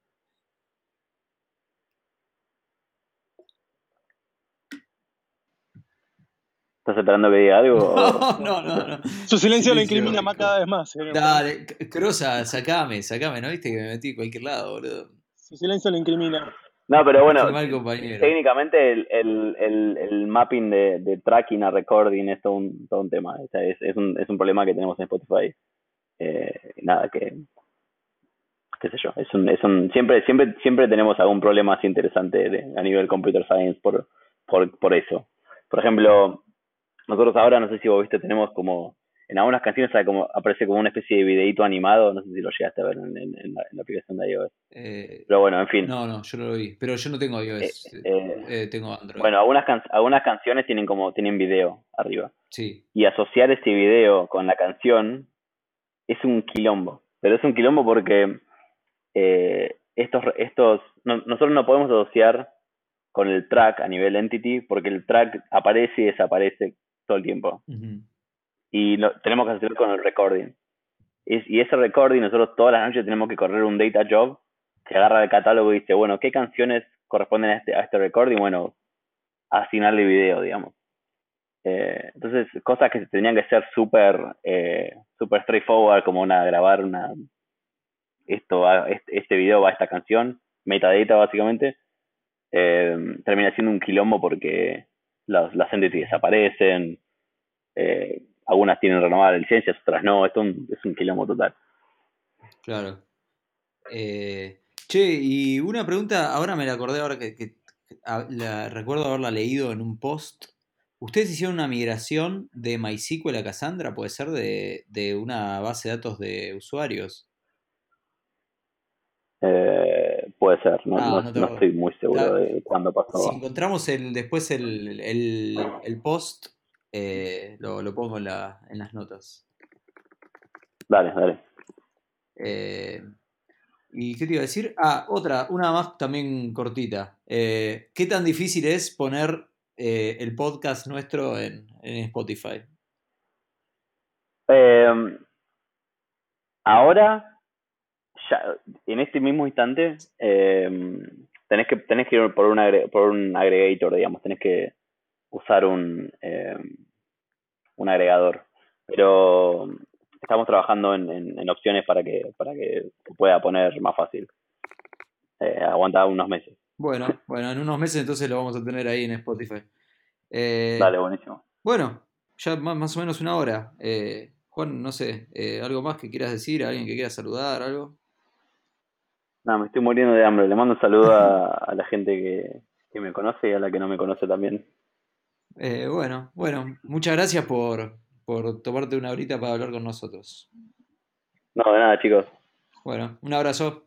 ¿Estás esperando que diga algo? (laughs) No, no, no. Su silencio lo incrimina más cada vez más. Eh, Dale, Crosa, sacame, sacame, ¿no viste que me metí en cualquier lado, boludo? Su silencio lo incrimina. No, pero bueno, técnicamente el, el, el, mapping de, de, tracking a recording es todo un, todo un tema. es, es, un, es un problema que tenemos en Spotify. Eh, nada, que qué sé yo, es un, es un, siempre, siempre, siempre tenemos algún problema así interesante a nivel computer science por, por, por eso. Por ejemplo, nosotros ahora, no sé si vos viste, tenemos como, en algunas canciones como, aparece como una especie de videito animado, no sé si lo llegaste a ver en, la, aplicación de iOS. Eh, pero bueno, en fin. No, no, yo no lo vi, pero yo no tengo iOS, eh, eh, tengo Android. Bueno, algunas, algunas canciones tienen como, tienen video arriba. Sí. Y asociar ese video con la canción es un quilombo, pero es un quilombo porque estos, estos, nosotros no podemos asociar con el track a nivel entity porque el track aparece y desaparece todo el tiempo. Y lo, tenemos que hacer con el recording. y ese recording, nosotros todas las noches tenemos que correr un data job que agarra el catálogo y dice, bueno, ¿qué canciones corresponden a este, a este recording? Bueno, asignarle video, digamos. Eh, entonces, cosas que tenían que ser súper eh, super straightforward, como una grabar una esto va, este, video va a esta canción, metadata básicamente, eh, termina siendo un quilombo porque las, las entities desaparecen, eh, algunas tienen renovadas licencias, otras no, esto es un quilombo total. Claro. Eh, che, y una pregunta, ahora me la acordé, ahora que, recuerdo haberla leído en un post. ¿Ustedes hicieron una migración de MySQL a Cassandra? ¿Puede ser de, de una base de datos de usuarios? Eh, puede ser, no, ah, no, estoy muy seguro de cuándo pasó. Si encontramos el, después el, el, post, eh, lo, lo, pongo en, la, en, las notas. Dale, dale. Eh, ¿Y qué te iba a decir? Ah, otra, una más también cortita. ¿Qué tan difícil es poner el podcast nuestro en, en Spotify? ahora en este mismo instante, eh, tenés, que, tenés que ir por un, por un agregator, digamos, tenés que usar un, eh, un agregador. Pero estamos trabajando en, opciones para que, para que se pueda poner más fácil. Eh, aguanta unos meses. Bueno, (laughs) bueno, en unos meses entonces lo vamos a tener ahí en Spotify. Dale, buenísimo. Bueno, ya más, o menos una hora. Juan, no sé, eh, ¿algo más que quieras decir? ¿Alguien que quiera saludar? ¿Algo? No, me estoy muriendo de hambre. Le mando un saludo a, la gente que, que, me conoce y a la que no me conoce también. Eh, bueno, bueno, muchas gracias por, por tomarte una horita para hablar con nosotros. No, de nada, chicos. Bueno, un abrazo.